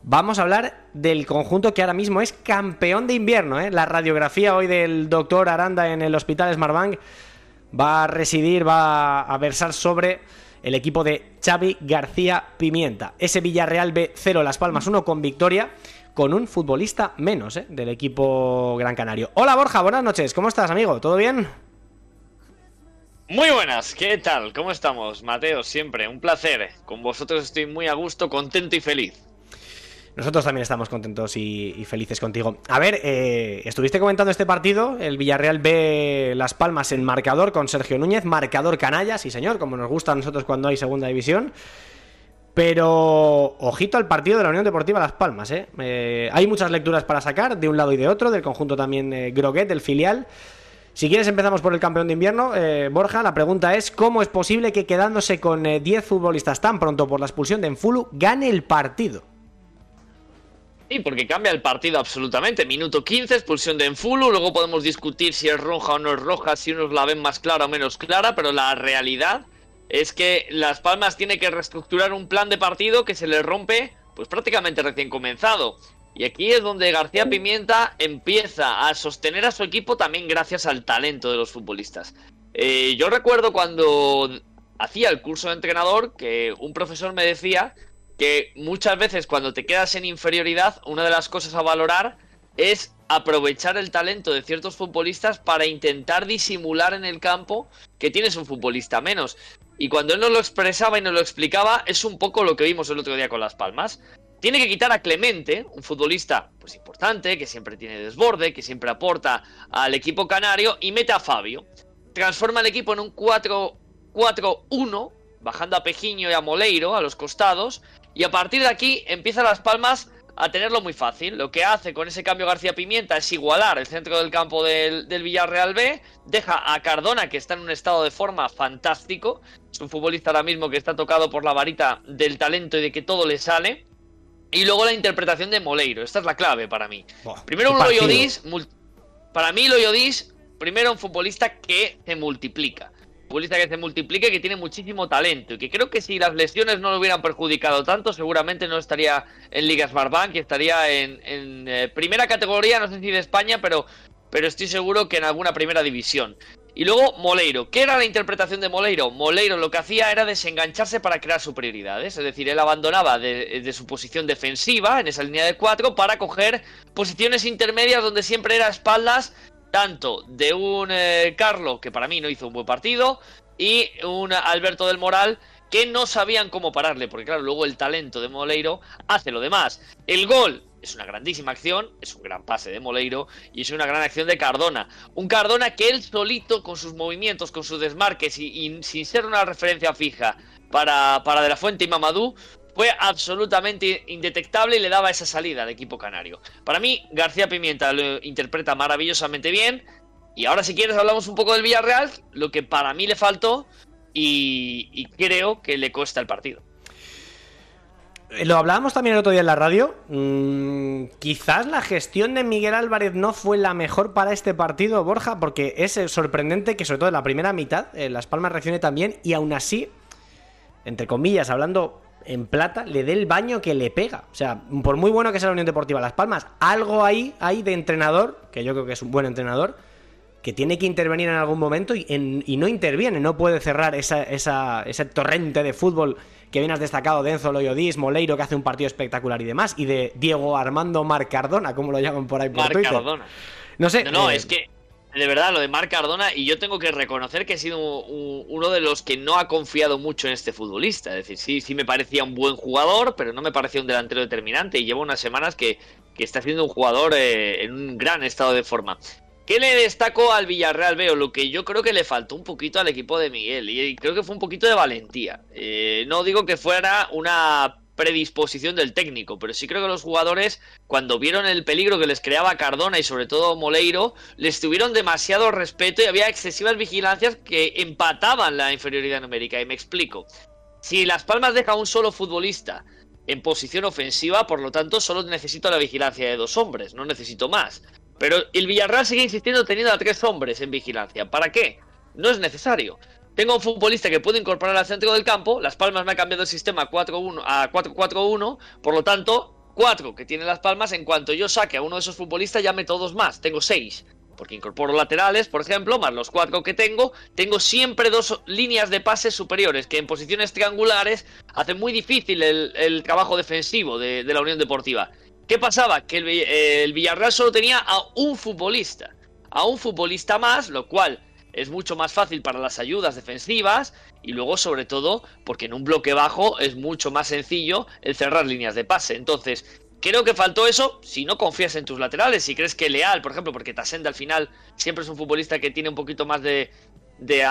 vamos a hablar del conjunto que ahora mismo es campeón de invierno. ¿eh? La radiografía hoy del doctor Aranda en el Hospital Smartbank va a residir, va a versar sobre el equipo de Xavi García Pimienta. Ese Villarreal B0 Las Palmas 1 con victoria con un futbolista menos ¿eh? del equipo Gran Canario. Hola Borja, buenas noches, ¿cómo estás amigo? ¿Todo bien? Muy buenas, ¿qué tal? ¿Cómo estamos? Mateo, siempre, un placer. Con vosotros estoy muy a gusto, contento y feliz. Nosotros también estamos contentos y, felices contigo. A ver, eh, estuviste comentando este partido, el Villarreal ve Las Palmas en marcador con Sergio Núñez, marcador canalla, sí señor, como nos gusta a nosotros cuando hay segunda división. Pero ojito al partido de la Unión Deportiva Las Palmas, ¿eh? ¿eh? hay muchas lecturas para sacar de un lado y de otro, del conjunto también eh, Groguet, del filial. Si quieres empezamos por el campeón de invierno, eh, Borja, la pregunta es ¿cómo es posible que quedándose con 10 futbolistas tan pronto por la expulsión de Enfulu gane el partido? Sí, porque cambia el partido absolutamente. Minuto 15, expulsión de Enfulu. Luego podemos discutir si es roja o no es roja, si unos la ven más clara o menos clara, pero la realidad es que Las Palmas tiene que reestructurar un plan de partido que se le rompe pues prácticamente recién comenzado. Y aquí es donde García Pimienta empieza a sostener a su equipo también gracias al talento de los futbolistas. Eh, yo recuerdo cuando hacía el curso de entrenador que un profesor me decía que muchas veces cuando te quedas en inferioridad, una de las cosas a valorar es aprovechar el talento de ciertos futbolistas para intentar disimular en el campo que tienes un futbolista menos. Y cuando él nos lo expresaba y nos lo explicaba, es un poco lo que vimos el otro día con Las Palmas. Tiene que quitar a Clemente, un futbolista pues importante, que siempre tiene desborde, que siempre aporta al equipo canario, y mete a Fabio. Transforma el equipo en un 4-4-1, bajando a Pejiño y a Moleiro a los costados, y a partir de aquí empieza Las Palmas a tenerlo muy fácil. Lo que hace con ese cambio García Pimienta es igualar el centro del campo del, del, Villarreal B, deja a Cardona, que está en un estado de forma fantástico, es un futbolista ahora mismo que está tocado por la varita del talento y de que todo le sale. Y luego la interpretación de Moleiro, esta es la clave para mí. Buah, Primero un. Loyodis, para mí Loyodis, primero un futbolista que se multiplica. Que se multiplica y que tiene muchísimo talento. Y que creo que si las lesiones no lo hubieran perjudicado tanto, seguramente no estaría en Liga Smartbank y estaría en, eh, primera categoría, no sé si de España, pero, pero estoy seguro que en alguna primera división. Y luego Moleiro. ¿Qué era la interpretación de Moleiro? Moleiro lo que hacía era desengancharse para crear superioridades. Es decir, él abandonaba de, de su posición defensiva en esa línea de cuatro para coger posiciones intermedias donde siempre era espaldas tanto de un eh, Carlo, que para mí no hizo un buen partido, y un Alberto del Moral, que no sabían cómo pararle, porque claro, luego el talento de Moleiro hace lo demás. El gol es una grandísima acción, es un gran pase de Moleiro y es una gran acción de Cardona. Un Cardona que él solito, con sus movimientos, con sus desmarques y, y sin ser una referencia fija para, para De La Fuente y Mamadou, fue absolutamente indetectable y le daba esa salida al equipo canario. Para mí, García Pimienta lo interpreta maravillosamente bien. Y ahora, si quieres, hablamos un poco del Villarreal, lo que para mí le faltó y, creo que le cuesta el partido. Eh, Lo hablábamos también el otro día en la radio. Mm, quizás la gestión de Miguel Álvarez no fue la mejor para este partido, Borja, porque es eh, sorprendente que, sobre todo en la primera mitad, eh, Las Palmas reaccione también y aún así, entre comillas, hablando en plata, le dé el baño que le pega. O sea, por muy bueno que sea la Unión Deportiva Las Palmas, algo ahí hay de entrenador, que yo creo que es un buen entrenador, que tiene que intervenir en algún momento y, en- y no interviene, no puede cerrar esa, esa- ese torrente de fútbol que bien has destacado de Enzo Loyodis, Moleiro, que hace un partido espectacular y demás, y de Diego Armando Marcardona, como lo llaman por ahí por Marc Twitter. Cardona. No sé. No, no, eh, es que de verdad lo de Marc Cardona y yo tengo que reconocer que he sido un- uno de los que no ha confiado mucho en este futbolista. Es decir, sí, sí me parecía un buen jugador, pero no me parecía un delantero determinante y llevo unas semanas que, que está siendo un jugador eh, en un gran estado de forma. ¿Qué le destaco al Villarreal? Veo lo que yo creo que le faltó un poquito al equipo de Miguel y creo que fue un poquito de valentía. Eh, no digo que fuera una predisposición del técnico, pero sí creo que los jugadores, cuando vieron el peligro que les creaba Cardona y sobre todo Moleiro, les tuvieron demasiado respeto y había excesivas vigilancias que empataban la inferioridad numérica. Y me explico. Si Las Palmas deja un solo futbolista en posición ofensiva, por lo tanto, solo necesito la vigilancia de dos hombres, no necesito más. Pero el Villarreal sigue insistiendo teniendo a tres hombres en vigilancia. ¿Para qué? No es necesario. Tengo un futbolista que puedo incorporar al centro del campo. Las Palmas me ha cambiado el sistema 4-1 a 4-4-1. Por lo tanto, 4 que tiene Las Palmas. En cuanto yo saque a uno de esos futbolistas, llame todos más. Tengo 6. Porque incorporo laterales, por ejemplo, más los 4 que tengo. Tengo siempre dos líneas de pases superiores que en posiciones triangulares hacen muy difícil el, trabajo defensivo de, la Unión Deportiva. ¿Qué pasaba? Que el, el Villarreal solo tenía a un futbolista. A un futbolista más, lo cual es mucho más fácil para las ayudas defensivas y luego sobre todo porque en un bloque bajo es mucho más sencillo el cerrar líneas de pase. Entonces, creo que faltó eso si no confías en tus laterales, si crees que Leal, por ejemplo, porque Tasenda al final siempre es un futbolista que tiene un poquito más de,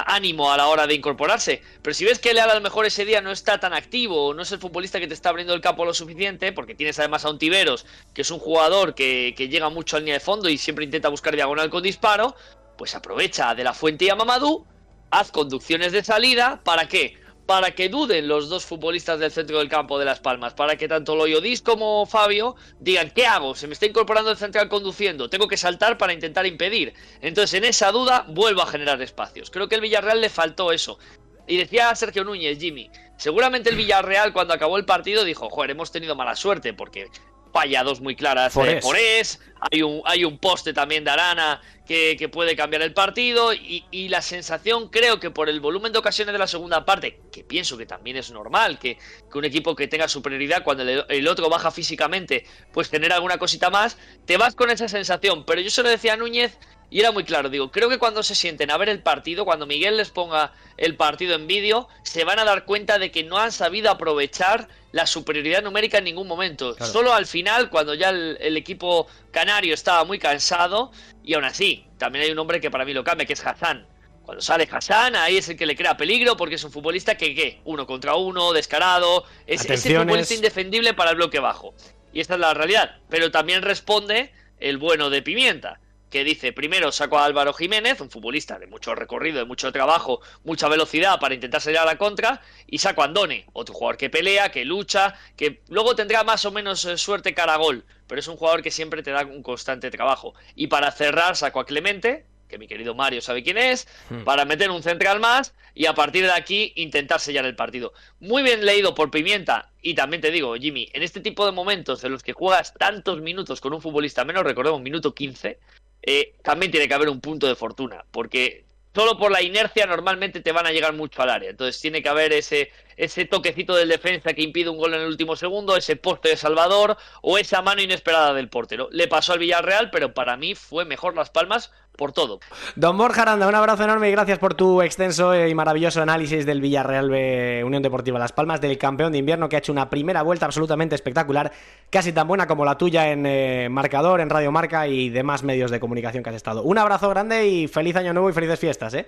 ánimo a la hora de incorporarse. Pero si ves que Leal a lo mejor ese día no está tan activo, no es el futbolista que te está abriendo el campo lo suficiente, porque tienes además a un Tiveros, que es un jugador que, que llega mucho a línea de fondo y siempre intenta buscar diagonal con disparo, pues aprovecha de la fuente y a Mamadou, haz conducciones de salida, ¿para qué? Para que duden los dos futbolistas del centro del campo de Las Palmas, para que tanto Loyodis como Fabio digan, ¿qué hago? Se me está incorporando el central conduciendo, tengo que saltar para intentar impedir. Entonces, en esa duda, vuelvo a generar espacios. Creo que el Villarreal le faltó eso. Y decía Sergio Núñez, Jimmy, seguramente el Villarreal cuando acabó el partido dijo, joder, hemos tenido mala suerte porque falla dos muy claras eh. Forés, hay un, hay un poste también de Arana que, que puede cambiar el partido y, y la sensación creo que por el volumen de ocasiones de la segunda parte, que pienso que también es normal, que, que un equipo que tenga superioridad cuando el, el otro baja físicamente, pues genera alguna cosita más, te vas con esa sensación, pero yo se lo decía a Núñez y era muy claro, digo, creo que cuando se sienten a ver el partido, cuando Miguel les ponga el partido en vídeo, se van a dar cuenta de que no han sabido aprovechar la superioridad numérica en ningún momento. Claro. Solo al final, cuando ya el, el equipo canario estaba muy cansado, y aún así, también hay un hombre que para mí lo cambia, que es Hassan. Cuando sale Hassan, ahí es el que le crea peligro, porque es un futbolista que, ¿qué? Uno contra uno, descarado, es ese Atenciones. futbolista indefendible para el bloque bajo. Y esta es la realidad. Pero también responde el bueno de Pimienta, que dice, primero saco a Álvaro Jiménez, un futbolista de mucho recorrido, de mucho trabajo, mucha velocidad para intentar salir a la contra, y saco a Andone, otro jugador que pelea, que lucha, que luego tendrá más o menos eh, suerte cara a gol, pero es un jugador que siempre te da un constante trabajo. Y para cerrar saco a Clemente, que mi querido Mario sabe quién es, Hmm. para meter un central más y a partir de aquí intentar sellar el partido. Muy bien leído por Pimienta y también te digo, Jimmy, en este tipo de momentos en los que juegas tantos minutos con un futbolista menos, recordemos, minuto 15, eh, también tiene que haber un punto de fortuna, porque solo por la inercia normalmente te van a llegar mucho al área. Entonces tiene que haber ese, ese toquecito del defensa que impide un gol en el último segundo, ese poste de Salvador o esa mano inesperada del portero. Le pasó al Villarreal, pero para mí fue mejor Las Palmas por todo. Don Borja Aranda, un abrazo enorme y gracias por tu extenso y maravilloso análisis del Villarreal B Unión Deportiva Las Palmas, del campeón de invierno que ha hecho una primera vuelta absolutamente espectacular, casi tan buena como la tuya en eh, marcador, en Radio Marca y demás medios de comunicación que has estado. Un abrazo grande y feliz año nuevo y felices fiestas, ¿eh?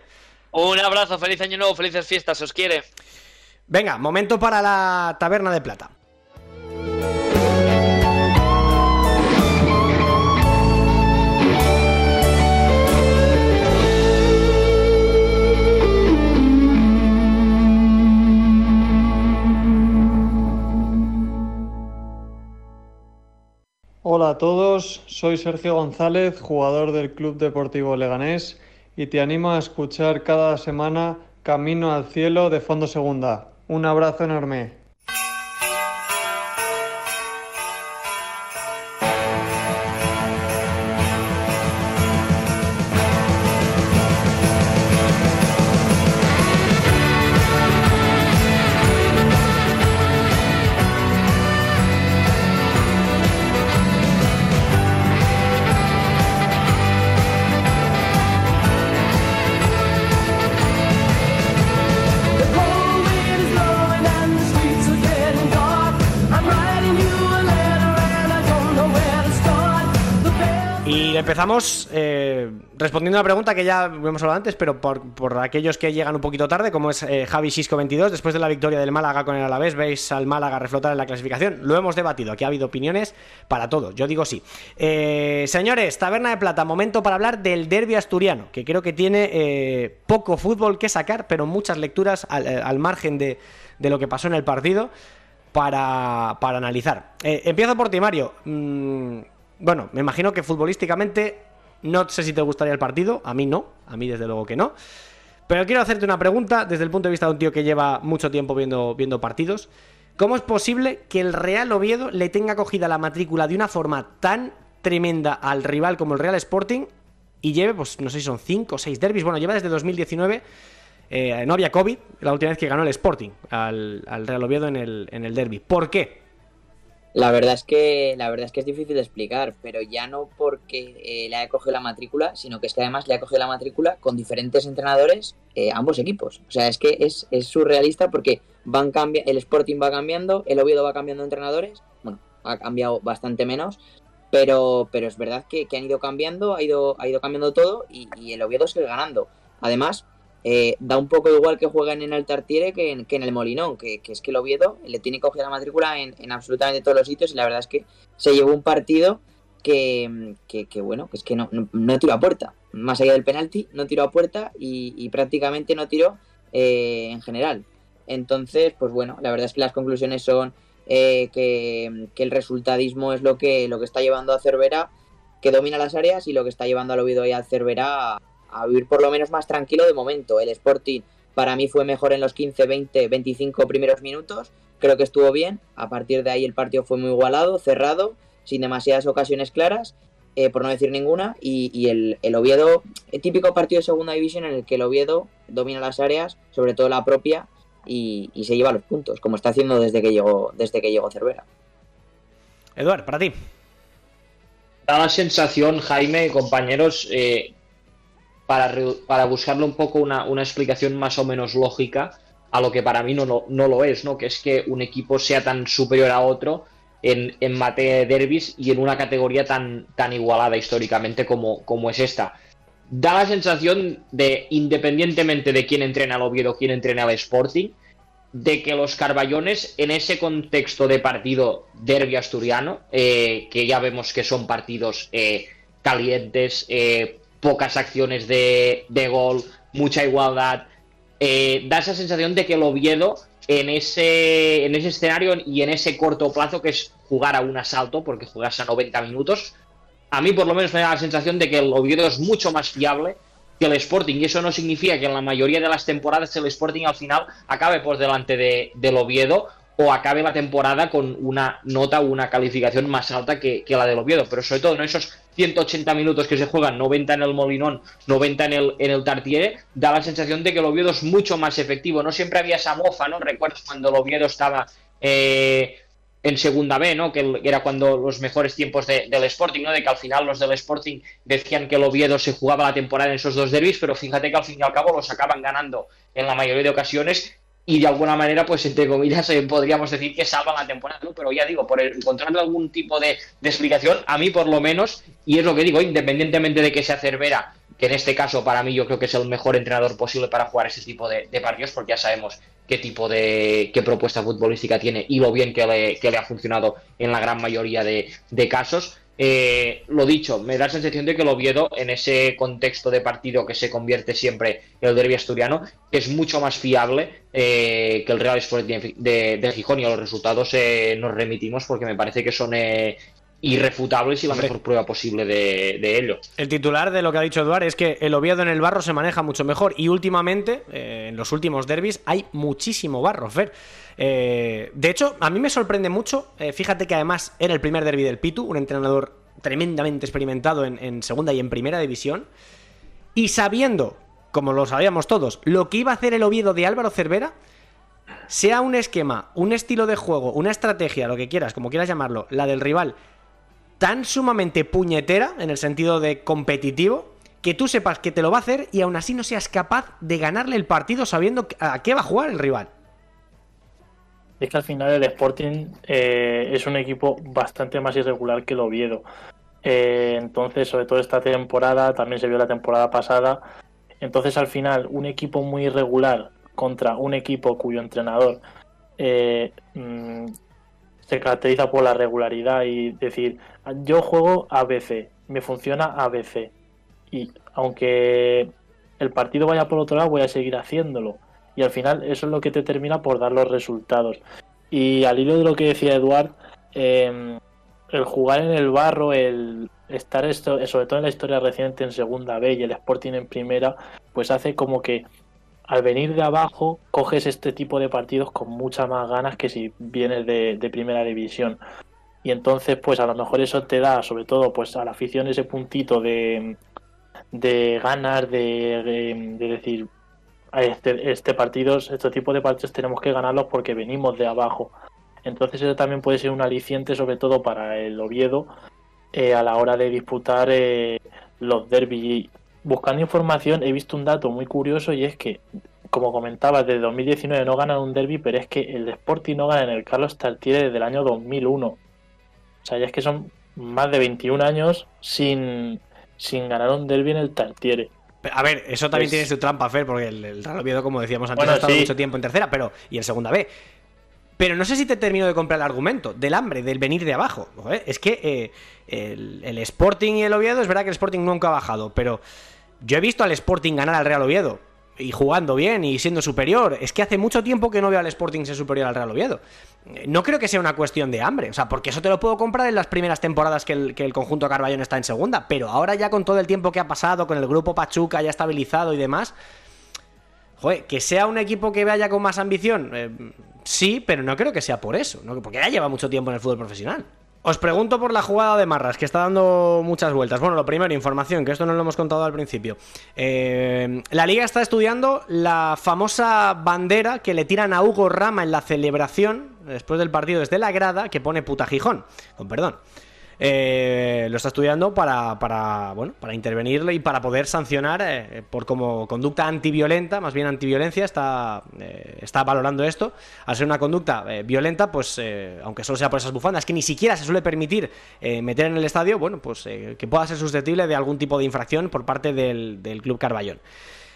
Un abrazo, feliz año nuevo, felices fiestas, os quiere. Venga, momento para la taberna de plata. Hola a todos, soy Sergio González, jugador del Club Deportivo Leganés, y te animo a escuchar cada semana Camino al Cielo de Fondo Segunda. Un abrazo enorme. Empezamos eh, respondiendo a una pregunta que ya hemos hablado antes, pero por, por aquellos que llegan un poquito tarde, como es eh, Javi Sisco 22, después de la victoria del Málaga con el Alavés, veis al Málaga reflotar en la clasificación. Lo hemos debatido, aquí ha habido opiniones para todo, yo digo sí. Eh, señores, Taberna de Plata, momento para hablar del derby asturiano, que creo que tiene eh, poco fútbol que sacar, pero muchas lecturas al, al margen de, de lo que pasó en el partido para, para analizar. Empiezo por ti, Mario. Mm, bueno, me imagino que futbolísticamente no sé si te gustaría el partido, a mí no, a mí desde luego que no. Pero quiero hacerte una pregunta desde el punto de vista de un tío que lleva mucho tiempo viendo, viendo partidos. ¿Cómo es posible que el Real Oviedo le tenga cogida la matrícula de una forma tan tremenda al rival como el Real Sporting y lleve, pues no sé si son 5 o 6 derbis, bueno, lleva desde 2019, eh, no había COVID, la última vez que ganó el Sporting al, al Real Oviedo en el, en el derby. ¿Por qué? La verdad es que la verdad es que es difícil de explicar, pero ya no porque eh, le haya cogido la matrícula, sino que es que además le ha cogido la matrícula con diferentes entrenadores eh, ambos equipos. O sea, es que es, es surrealista porque van cambia el Sporting va cambiando, el Oviedo va cambiando entrenadores, bueno, ha cambiado bastante menos, pero, pero es verdad que, que han ido cambiando, ha ido, ha ido cambiando todo y, y el Oviedo sigue ganando. Además, eh, da un poco igual que jueguen en el Tartiere que en, que en el Molinón, que, es que el Oviedo le tiene cogida la matrícula en, en, absolutamente todos los sitios y la verdad es que se llevó un partido que, que, bueno, que es que no, no, no, tiró a puerta. Más allá del penalti, no tiró a puerta y, y prácticamente no tiró eh, en general. Entonces, pues bueno, la verdad es que las conclusiones son eh, que, que, el resultadismo es lo que, lo que está llevando a Cervera, que domina las áreas, y lo que está llevando al Oviedo y a Cervera a, vivir por lo menos más tranquilo de momento. El Sporting para mí fue mejor en los 15, 20, 25 primeros minutos. Creo que estuvo bien. A partir de ahí el partido fue muy igualado, cerrado, sin demasiadas ocasiones claras, eh, por no decir ninguna. Y, y el, el, Oviedo, el típico partido de segunda división en el que el Oviedo domina las áreas, sobre todo la propia, y, y se lleva los puntos, como está haciendo desde que llegó, desde que llegó Cervera. Eduard, para ti. Da la sensación, Jaime, compañeros, eh, para, para buscarle un poco una, una, explicación más o menos lógica a lo que para mí no, no, no, lo es, ¿no? Que es que un equipo sea tan superior a otro en, en materia de derbis y en una categoría tan, tan igualada históricamente como, como es esta. Da la sensación de, independientemente de quién entrena al Oviedo, quién entrena al Sporting, de que los Carballones, en ese contexto de partido derbi asturiano, eh, que ya vemos que son partidos eh, calientes, eh, pocas acciones de, de, gol, mucha igualdad, da esa sensación de que el Oviedo en ese, en ese escenario y en ese corto plazo que es jugar a un asalto, porque juegas a 90 minutos, a mí por lo menos me da la sensación de que el Oviedo es mucho más fiable que el Sporting. Y eso no significa que en la mayoría de las temporadas el Sporting al final acabe por delante de, del Oviedo o acabe la temporada con una nota o una calificación más alta que, la del Oviedo. Pero sobre todo en esos 180 minutos que se juegan, 90 en el Molinón, 90 en el, en el Tartiere, da la sensación de que el Oviedo es mucho más efectivo. No siempre había esa mofa, ¿no? Recuerdo cuando el Oviedo estaba... Eh, en segunda B, ¿no? Que era cuando los mejores tiempos del Sporting, ¿no? De que al final los del Sporting decían que el Oviedo se jugaba la temporada en esos dos derbis, pero fíjate que al fin y al cabo los acaban ganando en la mayoría de ocasiones y de alguna manera, pues entre comillas, eh, podríamos decir que salvan la temporada, ¿no? Pero ya digo, por encontrar algún tipo de, de, explicación, a mí por lo menos, y es lo que digo, independientemente de que sea Cervera que en este caso para mí yo creo que es el mejor entrenador posible para jugar ese tipo de, partidos, porque ya sabemos qué tipo de qué propuesta futbolística tiene y lo bien que le, que le ha funcionado en la gran mayoría de, casos. Eh, lo dicho, me da la sensación de que el Oviedo, en ese contexto de partido que se convierte siempre en el derbi asturiano, es mucho más fiable eh, que el Real Sporting de, de, Gijón y a los resultados eh, nos remitimos porque me parece que son irrefutables y la mejor prueba posible de, ello. El titular de lo que ha dicho Eduard es que el Oviedo en el barro se maneja mucho mejor y últimamente, eh, en los últimos derbis, hay muchísimo barro, Fer. Eh, de hecho, a mí me sorprende mucho, eh, fíjate que además era el primer derby del Pitu, un entrenador tremendamente experimentado en, en segunda y en primera división, y sabiendo, como lo sabíamos todos, lo que iba a hacer el Oviedo de Álvaro Cervera, sea un esquema, un estilo de juego, una estrategia, lo que quieras, como quieras llamarlo, la del rival, tan sumamente puñetera, en el sentido de competitivo, que tú sepas que te lo va a hacer y aún así no seas capaz de ganarle el partido sabiendo a qué va a jugar el rival. Es que al final el Sporting eh, es un equipo bastante más irregular que el Oviedo. Eh, entonces, sobre todo esta temporada, también se vio la temporada pasada. Entonces, al final, un equipo muy irregular contra un equipo cuyo entrenador eh, mm, se caracteriza por la regularidad y decir, yo juego ABC, me funciona ABC. Y aunque el partido vaya por otro lado, voy a seguir haciéndolo. Y al final eso es lo que te termina por dar los resultados. Y al hilo de lo que decía Eduard, em, el jugar en el barro, el estar esto, sobre todo en la historia reciente en segunda B y el Sporting en primera, pues hace como que al venir de abajo coges este tipo de partidos con muchas más ganas que si vienes de, primera división. Y entonces, pues a lo mejor eso te da, sobre todo, pues a la afición ese puntito de, de ganas, de, decir, este, este partido, este tipo de partidos tenemos que ganarlos porque venimos de abajo. Entonces eso también puede ser un aliciente, sobre todo para el Oviedo, eh, a la hora de disputar eh, los derbis buscando información he visto un dato muy curioso y es que, como comentaba, desde 2019 no ganan un derby, pero es que el Sporting no gana en el Carlos Tartiere desde el año 2001. O sea, ya es que son más de 21 años sin, sin ganar un derby en el Tartiere. A ver, eso también tiene su trampa, Fer, porque el, Real Oviedo, como decíamos antes, ha estado mucho tiempo en tercera, pero y en segunda B. Pero no sé si te termino de comprar el argumento del hambre, del venir de abajo. Es que eh, el, el, Sporting y el Oviedo, es verdad que el Sporting nunca ha bajado, pero yo he visto al Sporting ganar al Real Oviedo y jugando bien y siendo superior. Es que hace mucho tiempo que no veo al Sporting ser superior al Real Oviedo. No creo que sea una cuestión de hambre, o sea, porque eso te lo puedo comprar en las primeras temporadas que el, que el conjunto Carballón está en segunda, pero ahora ya con todo el tiempo que ha pasado, con el grupo Pachuca ya estabilizado y demás, joder, que sea un equipo que vaya con más ambición, eh, sí, pero no creo que sea por eso, ¿no? porque ya lleva mucho tiempo en el fútbol profesional. Os pregunto por la jugada de Marras, que está dando muchas vueltas. Bueno, lo primero, información, que esto no lo hemos contado al principio. Eh, la liga está estudiando la famosa bandera que le tiran a Hugo Rama en la celebración después del partido desde la grada, que pone puta Gijón, con perdón. Eh, lo está estudiando para, para, bueno, para intervenirle y para poder sancionar eh, por como conducta antiviolenta, más bien antiviolencia, está, eh, está valorando esto. Al ser una conducta violenta, pues aunque solo sea por esas bufandas, que ni siquiera se suele permitir meter en el estadio, bueno, pues que pueda ser susceptible de algún tipo de infracción por parte del, Club Carballón.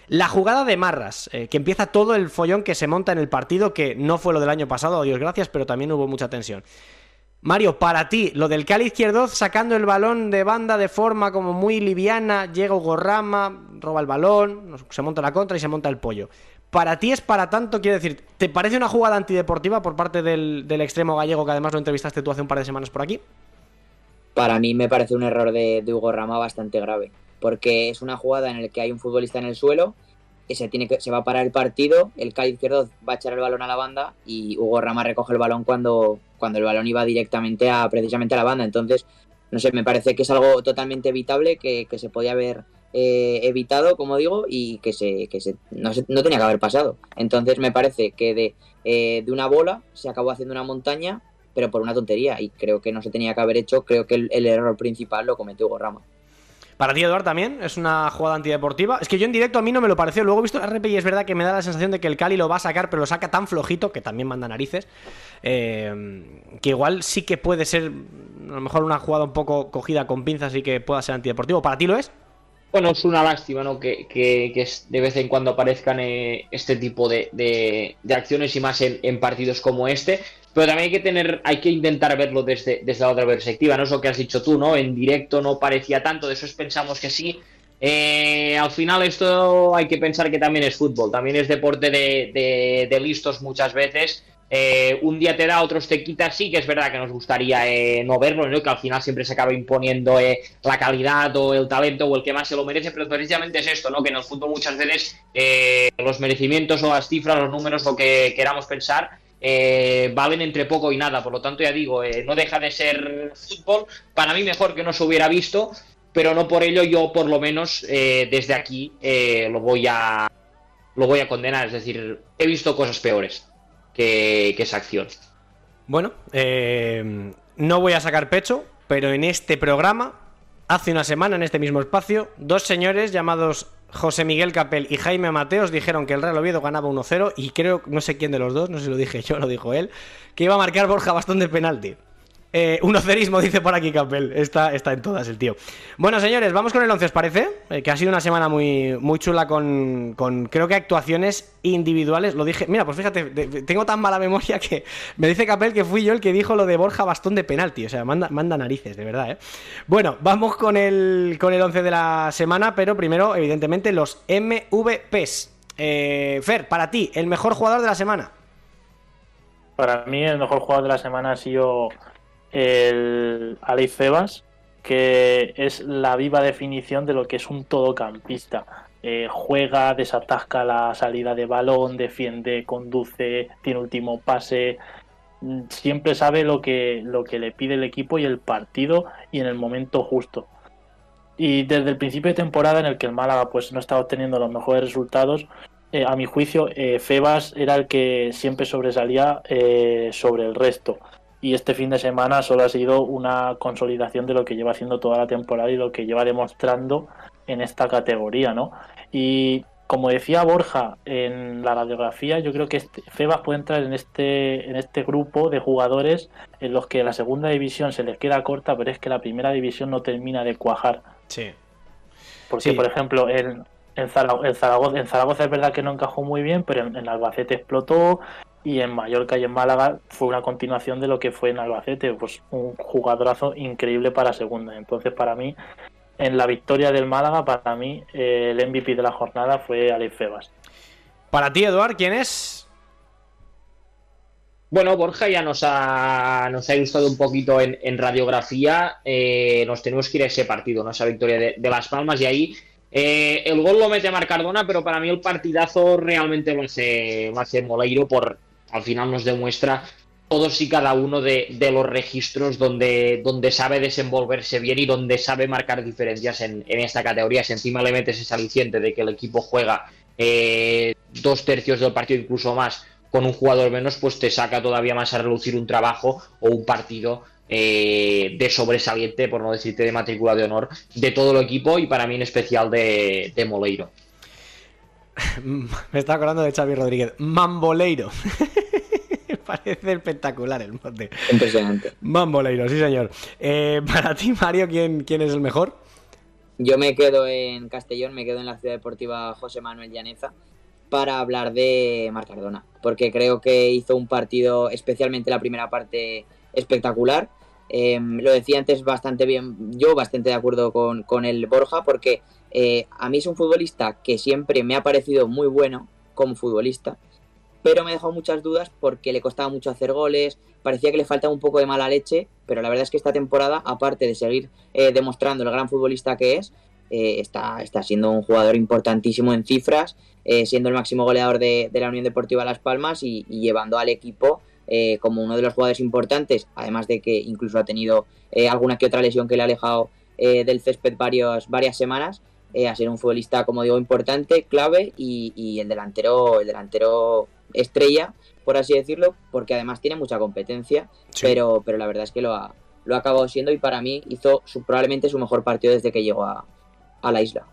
La jugada de Marras, eh, que empieza todo el follón que se monta en el partido, que no fue lo del año pasado, Dios gracias, pero también hubo mucha tensión. Mario, para ti, lo del Cali izquierdo sacando el balón de banda de forma como muy liviana, llega Hugo Rama, roba el balón, se monta la contra y se monta el pollo. Para ti es para tanto, quiero decir, ¿te parece una jugada antideportiva por parte del, extremo gallego que además lo entrevistaste tú hace un par de semanas por aquí? Para mí me parece un error de, de Hugo Rama bastante grave porque es una jugada en la que hay un futbolista en el suelo que se, tiene que, se va a parar el partido, el Cali izquierdo va a echar el balón a la banda y Hugo Rama recoge el balón cuando, cuando el balón iba directamente a precisamente a la banda. Entonces, no sé, me parece que es algo totalmente evitable, que, se podía haber eh, evitado, como digo, y que, se, que se, no, no, tenía que haber pasado. Entonces, me parece que de, eh, de, una bola se acabó haciendo una montaña, pero por una tontería, y creo que no se tenía que haber hecho. Creo que el, el error principal lo cometió Hugo Rama. Para ti, Eduard, también es una jugada antideportiva. Es que yo en directo a mí no me lo pareció. Luego he visto el RP y es verdad que me da la sensación de que el Cali lo va a sacar, pero lo saca tan flojito, que también manda narices, eh, que igual sí que puede ser a lo mejor una jugada un poco cogida con pinzas y que pueda ser antideportivo. ¿Para ti lo es? Bueno, es una lástima, ¿no? Que, de vez en cuando aparezcan eh, este tipo de, acciones y más en, partidos como este. Pero también hay que tener, hay que intentar verlo desde, desde la otra perspectiva, ¿no? Eso que has dicho tú, ¿no? En directo no parecía tanto, de eso pensamos que sí. Eh, al final esto hay que pensar que también es fútbol, también es deporte de listos muchas veces eh, un día te da, otros te quita, sí que es verdad que nos gustaría eh, no verlo, ¿no? que al final siempre se acaba imponiendo eh, la calidad o el talento o el que más se lo merece, pero precisamente es esto, ¿no? que en el fútbol muchas veces los merecimientos o las cifras, los números, lo que queramos pensar, valen entre poco y nada, por lo tanto ya digo, no deja de ser fútbol, para mí mejor que no se hubiera visto, pero no por ello yo por lo menos desde aquí lo voy a lo voy a condenar, es decir, he visto cosas peores que, esa acción. Bueno, eh, no voy a sacar pecho, pero en este programa, hace una semana, en este mismo espacio, dos señores llamados José Miguel Capel y Jaime Mateos dijeron que el Real Oviedo ganaba 1-0 y creo, no sé quién de los dos, no sé si lo dije yo, lo dijo él, que iba a marcar Borja bastón de penalti. Eh, un ocerismo, dice por aquí Capel. Está, está en todas el tío. Bueno, señores, vamos con el 11, ¿os parece? Eh, que ha sido una semana muy, muy chula con, con, creo que actuaciones individuales. Lo dije, mira, pues fíjate, tengo tan mala memoria que me dice Capel que fui yo el que dijo lo de Borja bastón de penalti. O sea, manda, manda narices, de verdad, ¿eh? Bueno, vamos con el, con el 11 de la semana, pero primero, evidentemente, los MVPs. Eh, Fer, para ti, el mejor jugador de la semana. Para mí, el mejor jugador de la semana ha sido el Alei Febas, que es la viva definición de lo que es un todocampista. Eh, juega, desatasca la salida de balón, defiende, conduce, tiene último pase, mm, siempre sabe lo que, lo que le pide el equipo y el partido y en el momento justo. Y desde el principio de temporada en el que el Málaga pues no estaba obteniendo los mejores resultados, eh, a mi juicio eh, Febas era el que siempre sobresalía sobre el resto y este fin de semana solo ha sido una consolidación de lo que lleva haciendo toda la temporada y lo que lleva demostrando en esta categoría, ¿no? Y como decía Borja en la radiografía, yo creo que este, Febas puede entrar en este, en este grupo de jugadores en los que la segunda división se les queda corta, pero es que la primera división no termina de cuajar. Sí. Porque, por ejemplo, en, en, Zaragoza, en, Zaragoza, es verdad que no encajó muy bien, pero en, en Albacete explotó, y en Mallorca y en Málaga fue una continuación de lo que fue en Albacete, pues un jugadorazo increíble para segunda. Entonces, para mí, en la victoria del Málaga, para mí, el MVP de la jornada fue Alex Febas. Para ti, Eduard, ¿quién es? Bueno, Borja ya nos ha, nos ha gustado un poquito en, radiografía. Eh, nos tenemos que ir a ese partido, ¿no? esa victoria de, Las Palmas, y ahí eh, el gol lo mete Marcardona, pero para mí el partidazo realmente lo hace, lo hace Moleiro por, al final nos demuestra todos y cada uno de, los registros donde, donde sabe desenvolverse bien y donde sabe marcar diferencias en, esta categoría. Si encima le metes ese aliciente de que el equipo juega eh, dos tercios del partido, incluso más, con un jugador menos, pues te saca todavía más a relucir un trabajo o un partido eh, de sobresaliente, por no decirte de matrícula de honor, de todo el equipo y para mí en especial de, de Moleiro. Me está acordando de Xavi Rodríguez. Mamboleiro. Parece espectacular el mote. Impresionante. Mamboleiro, sí señor. Eh, para ti, Mario, ¿quién, ¿quién es el mejor? Yo me quedo en Castellón, me quedo en la Ciudad Deportiva José Manuel Llaneza para hablar de Marc Cardona, porque creo que hizo un partido, especialmente la primera parte, espectacular. Eh, lo decía antes bastante bien, yo bastante de acuerdo con, con el Borja, porque eh, a mí es un futbolista que siempre me ha parecido muy bueno como futbolista, pero me dejado muchas dudas porque le costaba mucho hacer goles, parecía que le faltaba un poco de mala leche, pero la verdad es que esta temporada, aparte de seguir eh, demostrando el gran futbolista que es, eh, está, está siendo un jugador importantísimo en cifras, eh, siendo el máximo goleador de, la Unión Deportiva Las Palmas y, llevando al equipo como uno de los jugadores importantes, además de que incluso ha tenido alguna que otra lesión que le ha alejado del césped varias semanas, a ser un futbolista, como digo, importante, clave y, y, el delantero, el delantero estrella, por así decirlo, porque además tiene mucha competencia, sí. pero, pero la verdad es que lo ha, lo ha acabado siendo y para mí hizo su, probablemente su mejor partido desde que llegó a, a la isla.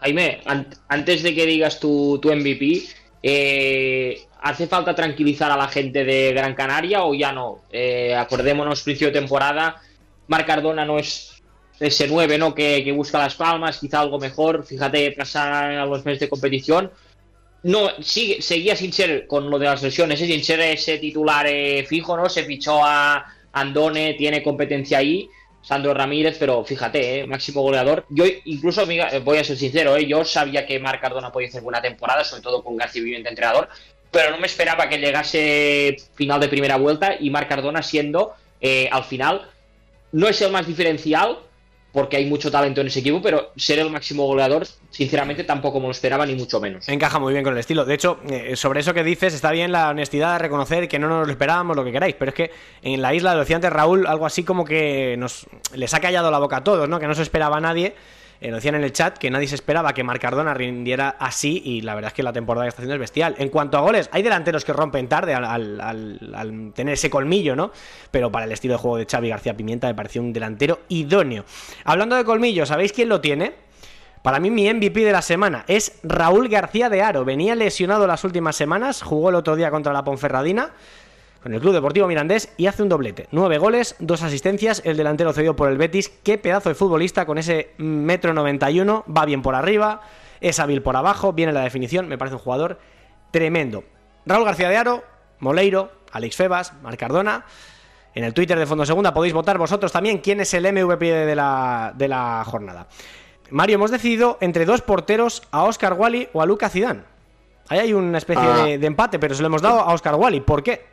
Jaime, an antes de que digas tu, tu MVP, eh, ¿hace falta tranquilizar a la gente de Gran Canaria o ya no? Eh, acordémonos, principio de temporada, Marc Cardona no es ese 9 ¿no? que, que, busca las palmas, quizá algo mejor, fíjate, pasar a los meses de competición. No, sigue, seguía sin ser, con lo de las lesiones, ¿eh? sin ser ese titular eh, fijo, ¿no? Se fichó a Andone, tiene competencia ahí. Sandro Ramírez, pero fíjate, ¿eh? máximo goleador. Yo incluso, voy a ser sincero, ¿eh? yo sabía que Marc Cardona podía hacer buena temporada, sobre todo con García Viviente entrenador, pero no me esperaba que llegase final de primera vuelta y Marc Cardona siendo, eh, al final, no es el más diferencial, porque hay mucho talento en ese equipo, pero ser el máximo goleador, sinceramente, tampoco me lo esperaba, ni mucho menos. Encaja muy bien con el estilo. De hecho, eh, sobre eso que dices, está bien la honestidad de reconocer que no nos lo esperábamos, lo que queráis, pero es que en la isla, lo decía antes Raúl, algo así como que nos les ha callado la boca a todos, ¿no? Que no se esperaba a nadie. Eh, decían en el chat que nadie se esperaba que Marc Cardona rindiera así y la verdad es que la temporada que está haciendo es bestial. En cuanto a goles, hay delanteros que rompen tarde al, al, al, al, tener ese colmillo, ¿no? Pero para el estilo de juego de Xavi García Pimienta me pareció un delantero idóneo. Hablando de colmillo, ¿sabéis quién lo tiene? Para mí mi MVP de la semana es Raúl García de Aro. Venía lesionado las últimas semanas, jugó el otro día contra la Ponferradina con el Club Deportivo Mirandés y hace un doblete. Nueve goles, dos asistencias, el delantero cedido por el Betis. Qué pedazo de futbolista con ese metro 91, va bien por arriba, es hábil por abajo, viene la definición, me parece un jugador tremendo. Raúl García de Aro, Moleiro, Alex Febas, Marc Cardona. En el Twitter de Fondo Segunda podéis votar vosotros también quién es el MVP de la, de la jornada. Mario, hemos decidido entre dos porteros, a Oscar Wally o a Luca Zidane. Ahí hay una especie ah. de, de empate, pero se lo hemos dado a Oscar Wally. ¿Por qué?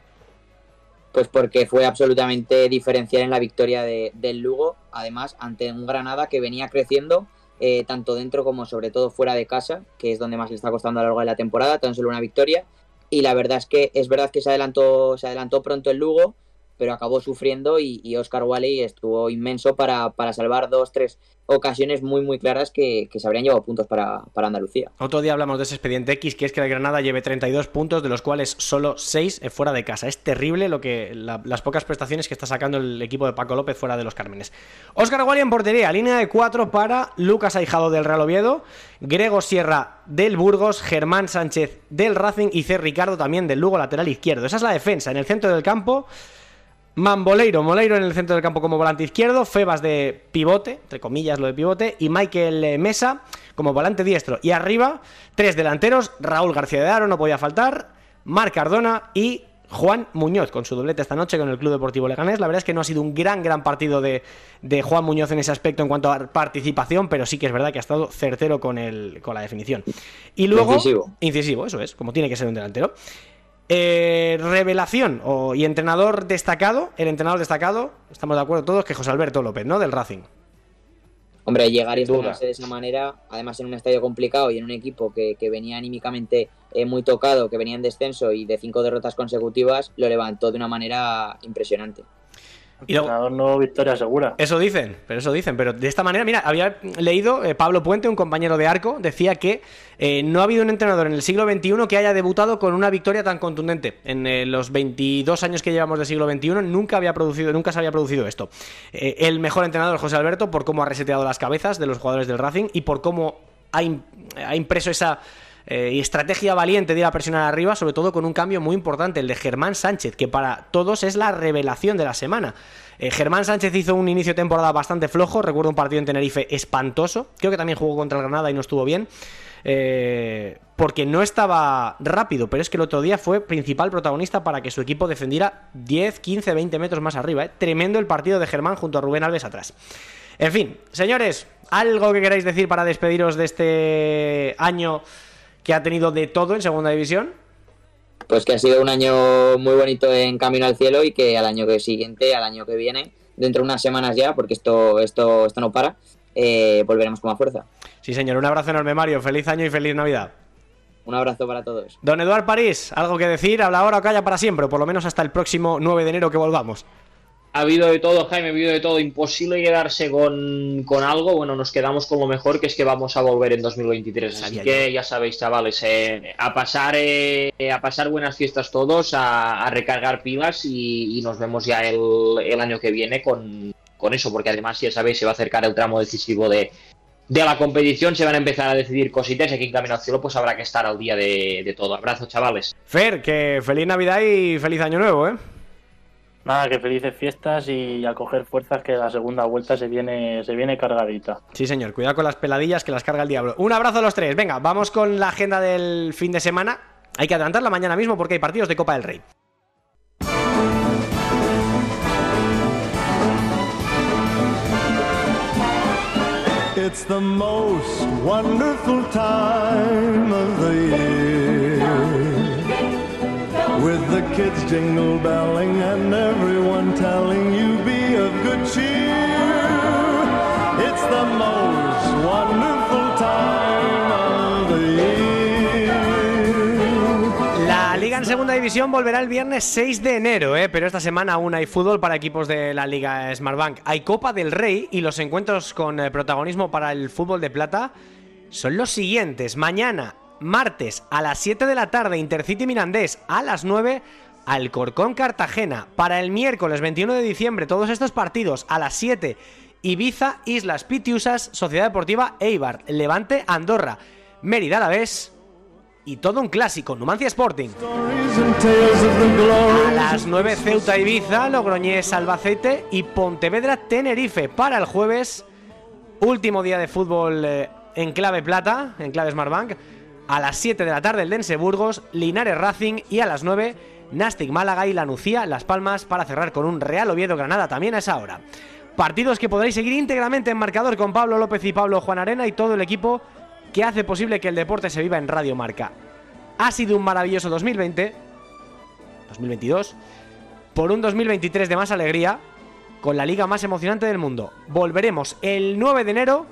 Pues porque fue absolutamente diferencial en la victoria de, del Lugo, además ante un Granada que venía creciendo eh, tanto dentro como sobre todo fuera de casa, que es donde más le está costando a lo largo de la temporada, tan solo una victoria. Y la verdad es que es verdad que se adelantó, se adelantó pronto el Lugo, pero acabó sufriendo y, Oscar Wally estuvo inmenso para, para salvar dos, tres ocasiones muy muy claras que, que se habrían llevado puntos para, para, Andalucía. Otro día hablamos de ese expediente X, que es que el Granada lleve 32 puntos, de los cuales solo 6 fuera de casa. Es terrible lo que la, las pocas prestaciones que está sacando el equipo de Paco López fuera de los Cármenes. Oscar Wally en portería, línea de 4 para Lucas Aijado del Real Oviedo, Grego Sierra del Burgos, Germán Sánchez del Racing y C. Ricardo también del Lugo lateral izquierdo. Esa es la defensa. En el centro del campo... Mamboleiro, Moleiro en el centro del campo como volante izquierdo, Febas de pivote, entre comillas lo de pivote, y Michael Mesa como volante diestro. Y arriba, tres delanteros, Raúl García de Aro, no podía faltar, Marc Cardona y Juan Muñoz con su doblete esta noche con el Club Deportivo Leganés. La verdad es que no ha sido un gran, gran partido de, de, Juan Muñoz en ese aspecto en cuanto a participación, pero sí que es verdad que ha estado certero con, el, con la definición. Y luego... Incisivo. Incisivo, eso es, como tiene que ser un delantero. Eh, revelación o, y entrenador destacado, el entrenador destacado, estamos de acuerdo todos, que José Alberto López, ¿no? Del Racing. Hombre, llegar y estrenarse de esa manera, además en un estadio complicado y en un equipo que, que venía anímicamente eh, muy tocado, que venía en descenso y de cinco derrotas consecutivas, lo levantó de una manera impresionante. Y luego, no victoria segura. Eso dicen, pero eso dicen. Pero de esta manera, mira, había leído eh, Pablo Puente, un compañero de arco, decía que eh, no ha habido un entrenador en el siglo XXI que haya debutado con una victoria tan contundente. En eh, los 22 años que llevamos del siglo XXI nunca había producido, nunca se había producido esto. El mejor entrenador, José Alberto, por cómo ha reseteado las cabezas de los jugadores del Racing y por cómo ha, ha impreso esa eh, y estrategia valiente de ir a presionar arriba, sobre todo con un cambio muy importante, el de Germán Sánchez, que para todos es la revelación de la semana. Eh, Germán Sánchez hizo un inicio de temporada bastante flojo, recuerdo un partido en Tenerife espantoso, creo que también jugó contra el Granada y no estuvo bien. Eh, porque no estaba rápido, pero es que el otro día fue principal protagonista para que su equipo defendiera 10, 15, 20 metros más arriba. Tremendo el partido de Germán junto a Rubén Alves atrás. En fin, señores, ¿algo que queráis decir para despediros de este año que ha tenido de todo en Segunda División? Pues que ha sido un año muy bonito en Camino al Cielo y que al año que siguiente, al año que viene, dentro de unas semanas ya, porque esto, esto, esto no para, eh, volveremos con más fuerza. Sí, señor. Un abrazo enorme, Mario. Feliz año y feliz Navidad. Un abrazo para todos. Don Eduard París, ¿algo que decir? ¿Habla ahora o calla para siempre? O por lo menos hasta el próximo 9 de enero que volvamos. Ha habido de todo, Jaime, ha habido de todo. Imposible quedarse con, con algo. Bueno, nos quedamos con lo mejor, que es que vamos a volver en 2023. Así que ya sabéis, chavales, eh, a, pasar, eh, a pasar buenas fiestas todos, a, recargar pilas y, nos vemos ya el, el año que viene con, con eso, porque además, ya sabéis, se va a acercar el tramo decisivo de, de la competición se van a empezar a decidir cositas y aquí en Camino al Cielo pues habrá que estar al día de, todo. Abrazo, chavales. Fer, que feliz Navidad y feliz Año Nuevo, ¿eh? Nada, que felices fiestas y a coger fuerzas que la segunda vuelta se viene, se viene cargadita. Sí, señor, cuidado con las peladillas que las carga el diablo. Un abrazo a los tres. Venga, vamos con la agenda del fin de semana. Hay que adelantarla mañana mismo porque hay partidos de Copa del Rey. It's the most wonderful time of the year. With the kids jingle belling telling you good cheer. La Liga en Segunda División volverá el viernes 6 de enero, ¿eh? pero esta semana aún hay fútbol para equipos de la Liga Smartbank. Hay Copa del Rey y los encuentros con eh, protagonismo para el fútbol de plata son los siguientes. Mañana, martes, a las 7 de la tarde, Intercity Mirandés, a las 9, Alcorcón Cartagena. Para el miércoles 21 de diciembre, todos estos partidos a las 7, Ibiza, Islas Pitiusas, Sociedad Deportiva Eibar, Levante, Andorra, Mérida a la vez y todo un clásico, Numancia Sporting. A las 9 Ceuta Ibiza, Logroñés Albacete y Pontevedra Tenerife para el jueves, último día de fútbol eh, en clave plata, en clave Smartbank. A las 7 de la tarde el Dense Burgos, Linares Racing y a las 9 Nastic Málaga y La Nucía, Las Palmas para cerrar con un Real Oviedo Granada también a esa hora. Partidos que podréis seguir íntegramente en marcador con Pablo López y Pablo Juan Arena y todo el equipo que hace posible que el deporte se viva en Radio Marca. Ha sido un maravilloso 2020, 2022, por un 2023 de más alegría, con la liga más emocionante del mundo. Volveremos el 9 de enero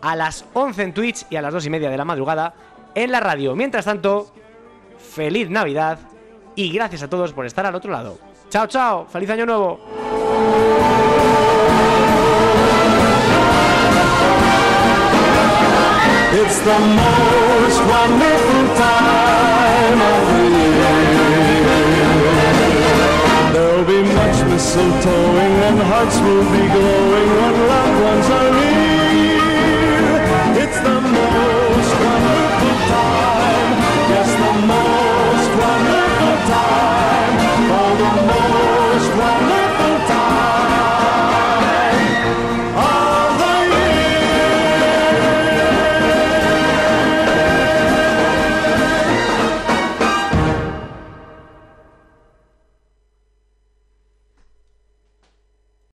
a las 11 en Twitch y a las 2 y media de la madrugada en la radio. Mientras tanto, feliz Navidad y gracias a todos por estar al otro lado. Chao, chao, feliz año nuevo. It's the most wonderful time of the year. There'll be much mistletoeing and hearts will be glowing when loved ones are near.